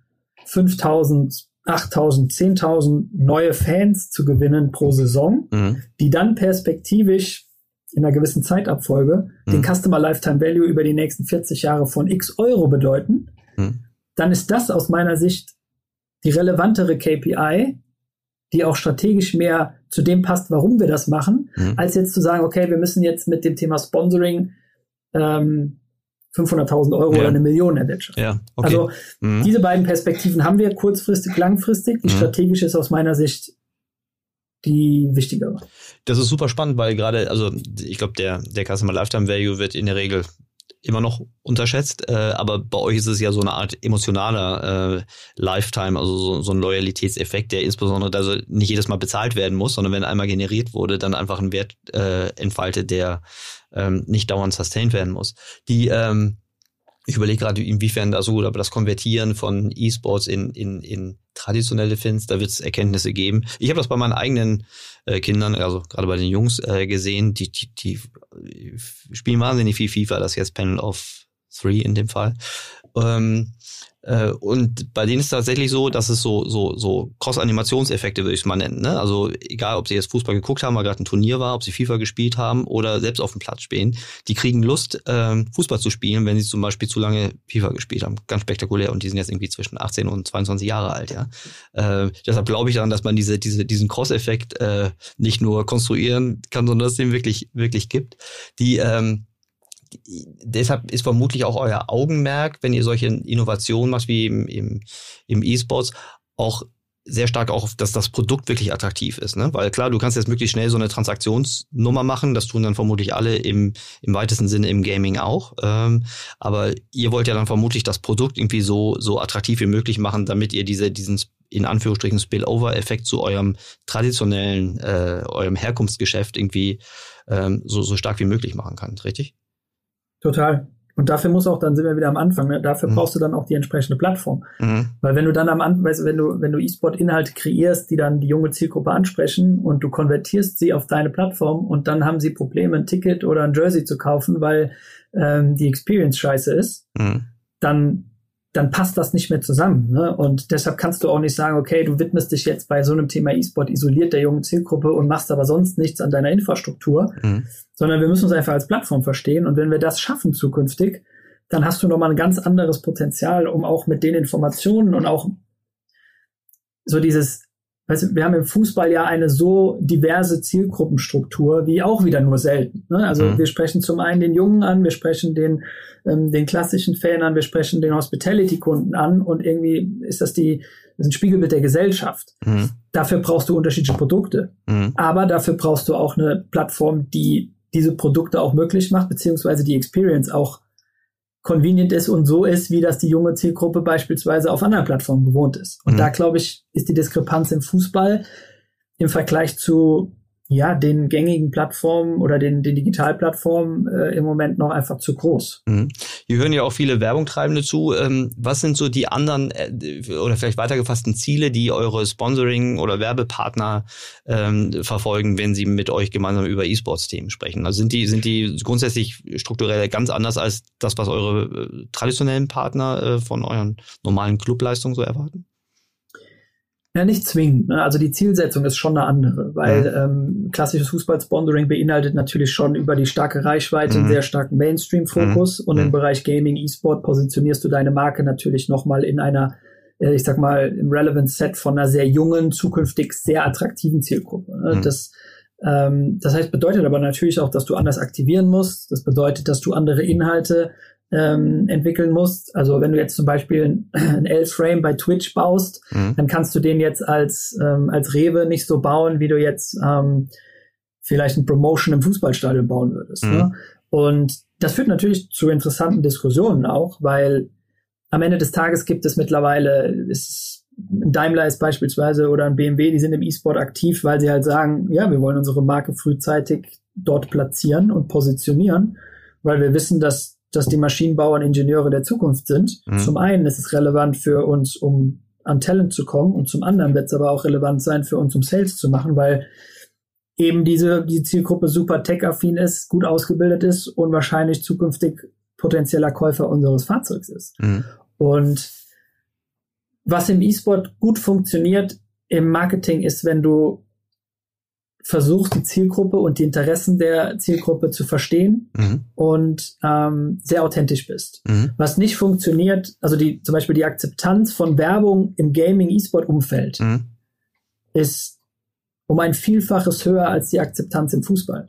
5000, 8000, 10.000 neue Fans zu gewinnen pro Saison, mhm. die dann perspektivisch in einer gewissen Zeitabfolge mhm. den Customer Lifetime Value über die nächsten 40 Jahre von x Euro bedeuten hm. dann ist das aus meiner Sicht die relevantere KPI, die auch strategisch mehr zu dem passt, warum wir das machen, mhm. als jetzt zu sagen, okay, wir müssen jetzt mit dem Thema Sponsoring ähm, 500.000 Euro ja. oder eine Million erwirtschaften. Ja, okay. Also mhm. diese beiden Perspektiven haben wir kurzfristig, langfristig. Die mhm. strategische ist aus meiner Sicht die wichtigere. Das ist super spannend, weil gerade, also ich glaube, der, der Customer Lifetime Value wird in der Regel immer noch unterschätzt, äh, aber bei euch ist es ja so eine Art emotionaler äh, Lifetime, also so, so ein Loyalitätseffekt, der insbesondere also nicht jedes Mal bezahlt werden muss, sondern wenn einmal generiert wurde, dann einfach einen Wert äh, entfaltet, der ähm, nicht dauernd sustained werden muss. Die ähm, ich überlege gerade, inwiefern da so, aber das Konvertieren von E-Sports in, in, in traditionelle Fins, da wird es Erkenntnisse geben. Ich habe das bei meinen eigenen äh, Kindern, also gerade bei den Jungs, äh, gesehen, die, die, die spielen wahnsinnig viel FIFA, das jetzt Panel of Three in dem Fall. Ähm, äh, und bei denen ist es tatsächlich so, dass es so, so, so Cross-Animationseffekte, würde ich es mal nennen. Ne? Also egal, ob sie jetzt Fußball geguckt haben, weil gerade ein Turnier war, ob sie FIFA gespielt haben oder selbst auf dem Platz spielen, die kriegen Lust, ähm, Fußball zu spielen, wenn sie zum Beispiel zu lange FIFA gespielt haben. Ganz spektakulär. Und die sind jetzt irgendwie zwischen 18 und 22 Jahre alt, ja. Äh, deshalb glaube ich daran, dass man diese, diese, diesen Cross-Effekt äh, nicht nur konstruieren kann, sondern dass es den wirklich, wirklich gibt. Die ähm, deshalb ist vermutlich auch euer Augenmerk, wenn ihr solche Innovationen macht wie im, im, im E-Sports, auch sehr stark auch, dass das Produkt wirklich attraktiv ist. Ne? Weil klar, du kannst jetzt möglichst schnell so eine Transaktionsnummer machen. Das tun dann vermutlich alle im, im weitesten Sinne im Gaming auch. Ähm, aber ihr wollt ja dann vermutlich das Produkt irgendwie so, so attraktiv wie möglich machen, damit ihr diese, diesen in Anführungsstrichen Spillover-Effekt zu eurem traditionellen, äh, eurem Herkunftsgeschäft irgendwie ähm, so, so stark wie möglich machen kann. Richtig? Total. Und dafür muss auch, dann sind wir wieder am Anfang, ne? dafür mhm. brauchst du dann auch die entsprechende Plattform. Mhm. Weil wenn du dann am Anfang, weißt du, wenn du, wenn du E-Sport-Inhalte kreierst, die dann die junge Zielgruppe ansprechen und du konvertierst sie auf deine Plattform und dann haben sie Probleme, ein Ticket oder ein Jersey zu kaufen, weil ähm, die Experience scheiße ist, mhm. dann dann passt das nicht mehr zusammen. Ne? Und deshalb kannst du auch nicht sagen, okay, du widmest dich jetzt bei so einem Thema E-Sport isoliert der jungen Zielgruppe und machst aber sonst nichts an deiner Infrastruktur, mhm. sondern wir müssen uns einfach als Plattform verstehen. Und wenn wir das schaffen zukünftig, dann hast du nochmal ein ganz anderes Potenzial, um auch mit den Informationen und auch so dieses du, wir haben im Fußball ja eine so diverse Zielgruppenstruktur wie auch wieder nur selten. Ne? Also mhm. wir sprechen zum einen den Jungen an, wir sprechen den, ähm, den klassischen Fan an, wir sprechen den Hospitality-Kunden an und irgendwie ist das die, das ist ein Spiegelbild der Gesellschaft. Mhm. Dafür brauchst du unterschiedliche Produkte. Mhm. Aber dafür brauchst du auch eine Plattform, die diese Produkte auch möglich macht, beziehungsweise die Experience auch convenient ist und so ist, wie das die junge Zielgruppe beispielsweise auf anderen Plattformen gewohnt ist. Und mhm. da, glaube ich, ist die Diskrepanz im Fußball im Vergleich zu ja, den gängigen Plattformen oder den, den Digitalplattformen äh, im Moment noch einfach zu groß. Mhm. Hier hören ja auch viele Werbungtreibende zu. Ähm, was sind so die anderen äh, oder vielleicht weitergefassten Ziele, die eure Sponsoring- oder Werbepartner ähm, verfolgen, wenn sie mit euch gemeinsam über E-Sports-Themen sprechen? Also sind die, sind die grundsätzlich strukturell ganz anders als das, was eure äh, traditionellen Partner äh, von euren normalen Clubleistungen so erwarten? Ja, nicht zwingend. Ne? Also die Zielsetzung ist schon eine andere, weil mhm. ähm, klassisches Fußball-Sponsoring beinhaltet natürlich schon über die starke Reichweite mhm. einen sehr starken Mainstream-Fokus mhm. und im mhm. Bereich Gaming, E-Sport positionierst du deine Marke natürlich nochmal in einer, äh, ich sag mal, im Relevant Set von einer sehr jungen, zukünftig sehr attraktiven Zielgruppe. Ne? Mhm. Das ähm, das heißt, bedeutet aber natürlich auch, dass du anders aktivieren musst. Das bedeutet, dass du andere Inhalte ähm, entwickeln musst. Also wenn du jetzt zum Beispiel ein L-Frame bei Twitch baust, mhm. dann kannst du den jetzt als, ähm, als Rewe nicht so bauen, wie du jetzt ähm, vielleicht ein Promotion im Fußballstadion bauen würdest. Mhm. Ne? Und das führt natürlich zu interessanten Diskussionen auch, weil am Ende des Tages gibt es mittlerweile, ist, ein Daimler ist beispielsweise oder ein BMW, die sind im E-Sport aktiv, weil sie halt sagen, ja, wir wollen unsere Marke frühzeitig dort platzieren und positionieren, weil wir wissen, dass dass die Maschinenbauer Ingenieure der Zukunft sind. Mhm. Zum einen ist es relevant für uns, um an Talent zu kommen und zum anderen wird es aber auch relevant sein für uns, um Sales zu machen, weil eben diese die Zielgruppe super tech-affin ist, gut ausgebildet ist und wahrscheinlich zukünftig potenzieller Käufer unseres Fahrzeugs ist. Mhm. Und was im E-Sport gut funktioniert im Marketing ist, wenn du versuchst, die Zielgruppe und die Interessen der Zielgruppe zu verstehen mhm. und ähm, sehr authentisch bist. Mhm. Was nicht funktioniert, also die zum Beispiel die Akzeptanz von Werbung im Gaming-E-Sport-Umfeld mhm. ist um ein Vielfaches höher als die Akzeptanz im Fußball.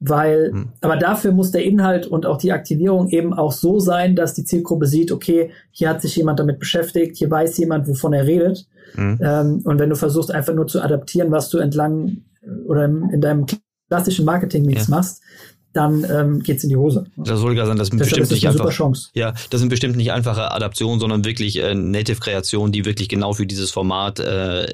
Weil, mhm. aber dafür muss der Inhalt und auch die Aktivierung eben auch so sein, dass die Zielgruppe sieht, okay, hier hat sich jemand damit beschäftigt, hier weiß jemand, wovon er redet. Mhm. Ähm, und wenn du versuchst, einfach nur zu adaptieren, was du entlang oder in deinem klassischen Marketing-Mix ja. machst, dann ähm, geht es in die Hose. Das soll gar sein, das sind Deshalb bestimmt nicht einfach. Chance. Ja, das sind bestimmt nicht einfache Adaptionen, sondern wirklich äh, Native-Kreationen, die wirklich genau für dieses Format äh,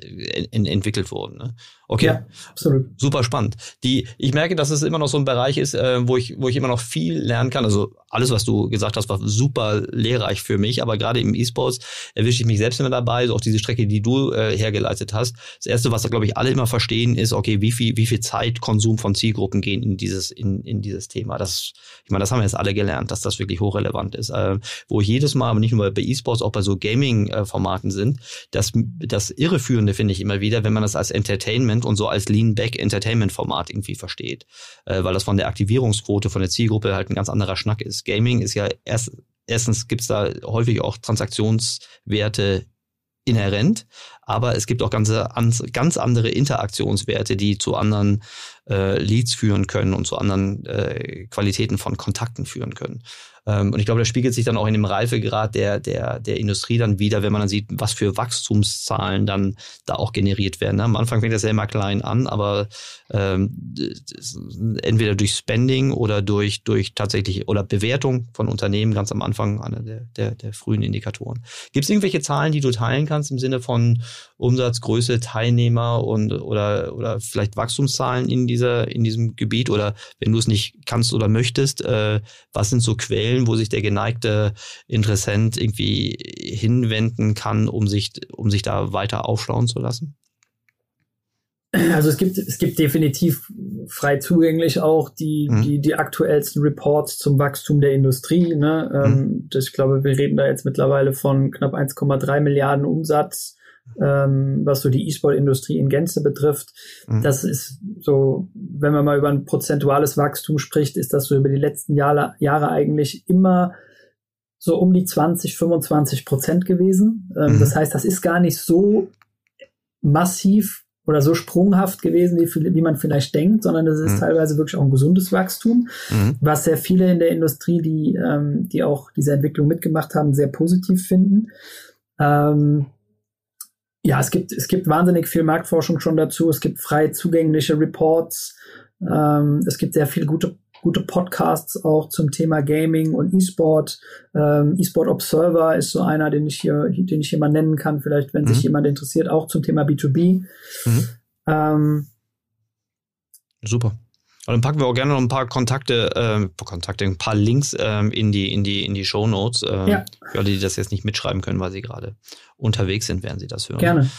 in, entwickelt wurden. Ne? Okay. Ja, absolut. Super spannend. Die, ich merke, dass es immer noch so ein Bereich ist, äh, wo ich, wo ich immer noch viel lernen kann. Also alles, was du gesagt hast, war super lehrreich für mich. Aber gerade im E-Sports erwische ich mich selbst immer dabei. So auch diese Strecke, die du äh, hergeleitet hast. Das erste, was da glaube ich alle immer verstehen, ist okay, wie viel, wie viel Zeit Konsum von Zielgruppen gehen in dieses, in, in dieses Thema. Das, ich meine, das haben wir jetzt alle gelernt, dass das wirklich hochrelevant ist. Äh, wo ich jedes Mal, aber nicht nur bei E-Sports, auch bei so Gaming-Formaten sind, das, das Irreführende finde ich immer wieder, wenn man das als Entertainment und so als Lean-Back-Entertainment-Format irgendwie versteht. Äh, weil das von der Aktivierungsquote, von der Zielgruppe halt ein ganz anderer Schnack ist. Gaming ist ja erst, erstens gibt's da häufig auch Transaktionswerte inhärent, aber es gibt auch ganz, ganz andere Interaktionswerte, die zu anderen äh, Leads führen können und zu anderen äh, Qualitäten von Kontakten führen können. Ähm, und ich glaube, das spiegelt sich dann auch in dem Reifegrad der, der, der Industrie dann wieder, wenn man dann sieht, was für Wachstumszahlen dann da auch generiert werden. Am Anfang fängt das ja immer klein an, aber ähm, entweder durch Spending oder durch, durch tatsächlich oder Bewertung von Unternehmen ganz am Anfang einer der, der, der frühen Indikatoren. Gibt es irgendwelche Zahlen, die du teilen kannst im Sinne von Umsatzgröße, Teilnehmer und oder, oder vielleicht Wachstumszahlen in dieser, in diesem Gebiet? Oder wenn du es nicht kannst oder möchtest, äh, was sind so Quellen? Stellen, wo sich der geneigte Interessent irgendwie hinwenden kann, um sich, um sich da weiter aufschlauen zu lassen? Also es gibt, es gibt definitiv frei zugänglich auch die, mhm. die, die aktuellsten Reports zum Wachstum der Industrie. Ne? Ähm, mhm. das, ich glaube, wir reden da jetzt mittlerweile von knapp 1,3 Milliarden Umsatz, ähm, was so die E-Sport-Industrie in Gänze betrifft. Mhm. Das ist so, wenn man mal über ein prozentuales Wachstum spricht, ist das so über die letzten Jahre, Jahre eigentlich immer so um die 20, 25 Prozent gewesen. Ähm, mhm. Das heißt, das ist gar nicht so massiv oder so sprunghaft gewesen, wie, viel, wie man vielleicht denkt, sondern das ist mhm. teilweise wirklich auch ein gesundes Wachstum, mhm. was sehr viele in der Industrie, die, ähm, die auch diese Entwicklung mitgemacht haben, sehr positiv finden. Ähm, ja, es gibt, es gibt wahnsinnig viel Marktforschung schon dazu. Es gibt frei zugängliche Reports. Ähm, es gibt sehr viele gute, gute Podcasts auch zum Thema Gaming und E-Sport. Ähm, E-Sport Observer ist so einer, den ich hier, den ich hier mal nennen kann, vielleicht, wenn mhm. sich jemand interessiert, auch zum Thema B2B. Mhm. Ähm, Super. Und dann packen wir auch gerne noch ein paar Kontakte, äh, Kontakte, ein paar Links ähm, in die in die in die Show Notes. Ähm, ja. Für alle, die das jetzt nicht mitschreiben können, weil sie gerade unterwegs sind, werden sie das hören. Gerne.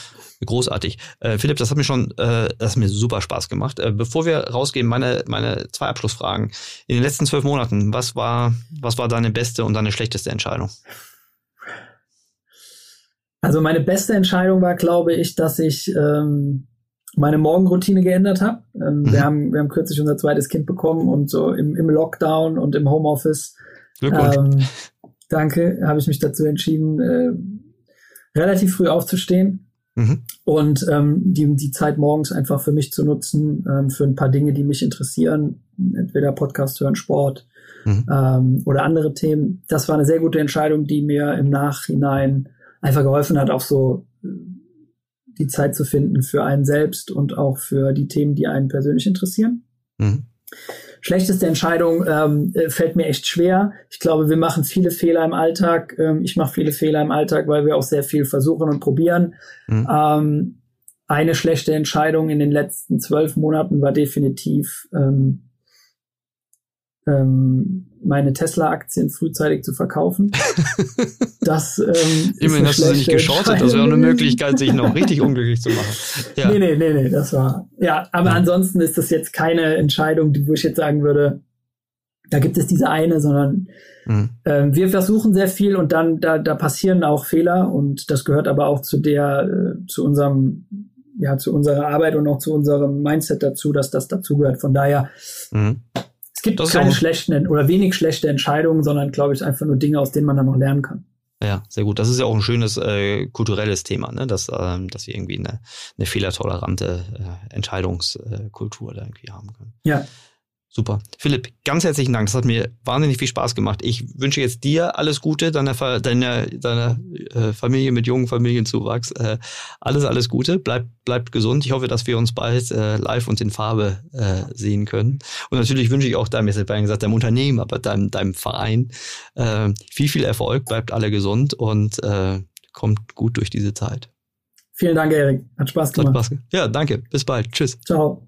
Großartig. Äh, Philipp, das hat mir schon, äh, das hat mir super Spaß gemacht. Äh, bevor wir rausgehen, meine meine zwei Abschlussfragen. In den letzten zwölf Monaten, was war was war deine beste und deine schlechteste Entscheidung? Also meine beste Entscheidung war, glaube ich, dass ich ähm, meine Morgenroutine geändert habe. Ähm, mhm. wir, haben, wir haben kürzlich unser zweites Kind bekommen und so im, im Lockdown und im Homeoffice. Ähm, danke, habe ich mich dazu entschieden, äh, relativ früh aufzustehen mhm. und ähm, die, die Zeit morgens einfach für mich zu nutzen, ähm, für ein paar Dinge, die mich interessieren, entweder Podcast hören, Sport mhm. ähm, oder andere Themen. Das war eine sehr gute Entscheidung, die mir im Nachhinein einfach geholfen hat, auch so die Zeit zu finden für einen selbst und auch für die Themen, die einen persönlich interessieren. Mhm. Schlechteste Entscheidung ähm, äh, fällt mir echt schwer. Ich glaube, wir machen viele Fehler im Alltag. Ähm, ich mache viele Fehler im Alltag, weil wir auch sehr viel versuchen und probieren. Mhm. Ähm, eine schlechte Entscheidung in den letzten zwölf Monaten war definitiv ähm, ähm, meine Tesla-Aktien frühzeitig zu verkaufen. Das ähm, Immerhin hast du sie nicht geschortet, das wäre auch eine Möglichkeit, sich noch richtig unglücklich zu machen. Ja. Nee, nee, nee, nee, das war. Ja, aber ja. ansonsten ist das jetzt keine Entscheidung, wo ich jetzt sagen würde, da gibt es diese eine, sondern mhm. ähm, wir versuchen sehr viel und dann da, da passieren auch Fehler und das gehört aber auch zu der, äh, zu unserem, ja, zu unserer Arbeit und auch zu unserem Mindset dazu, dass das dazugehört. Von daher mhm es gibt das keine schlechten oder wenig schlechte Entscheidungen, sondern glaube ich einfach nur Dinge, aus denen man dann noch lernen kann. Ja, sehr gut. Das ist ja auch ein schönes äh, kulturelles Thema, ne? dass, ähm, dass wir irgendwie eine, eine fehlertolerante äh, Entscheidungskultur da irgendwie haben können. Ja. Super. Philipp, ganz herzlichen Dank. Das hat mir wahnsinnig viel Spaß gemacht. Ich wünsche jetzt dir alles Gute, deiner, deiner, deiner äh, Familie mit jungen Familienzuwachs. Äh, alles, alles Gute. Bleib, bleib gesund. Ich hoffe, dass wir uns bald äh, live und in Farbe sehen können. Und natürlich wünsche ich auch deinem, jetzt ich gesagt, deinem Unternehmen, aber deinem, deinem Verein viel, viel Erfolg. Bleibt alle gesund und kommt gut durch diese Zeit. Vielen Dank, Erik. Hat Spaß gemacht. Hat Spaß. Ja, danke. Bis bald. Tschüss. Ciao.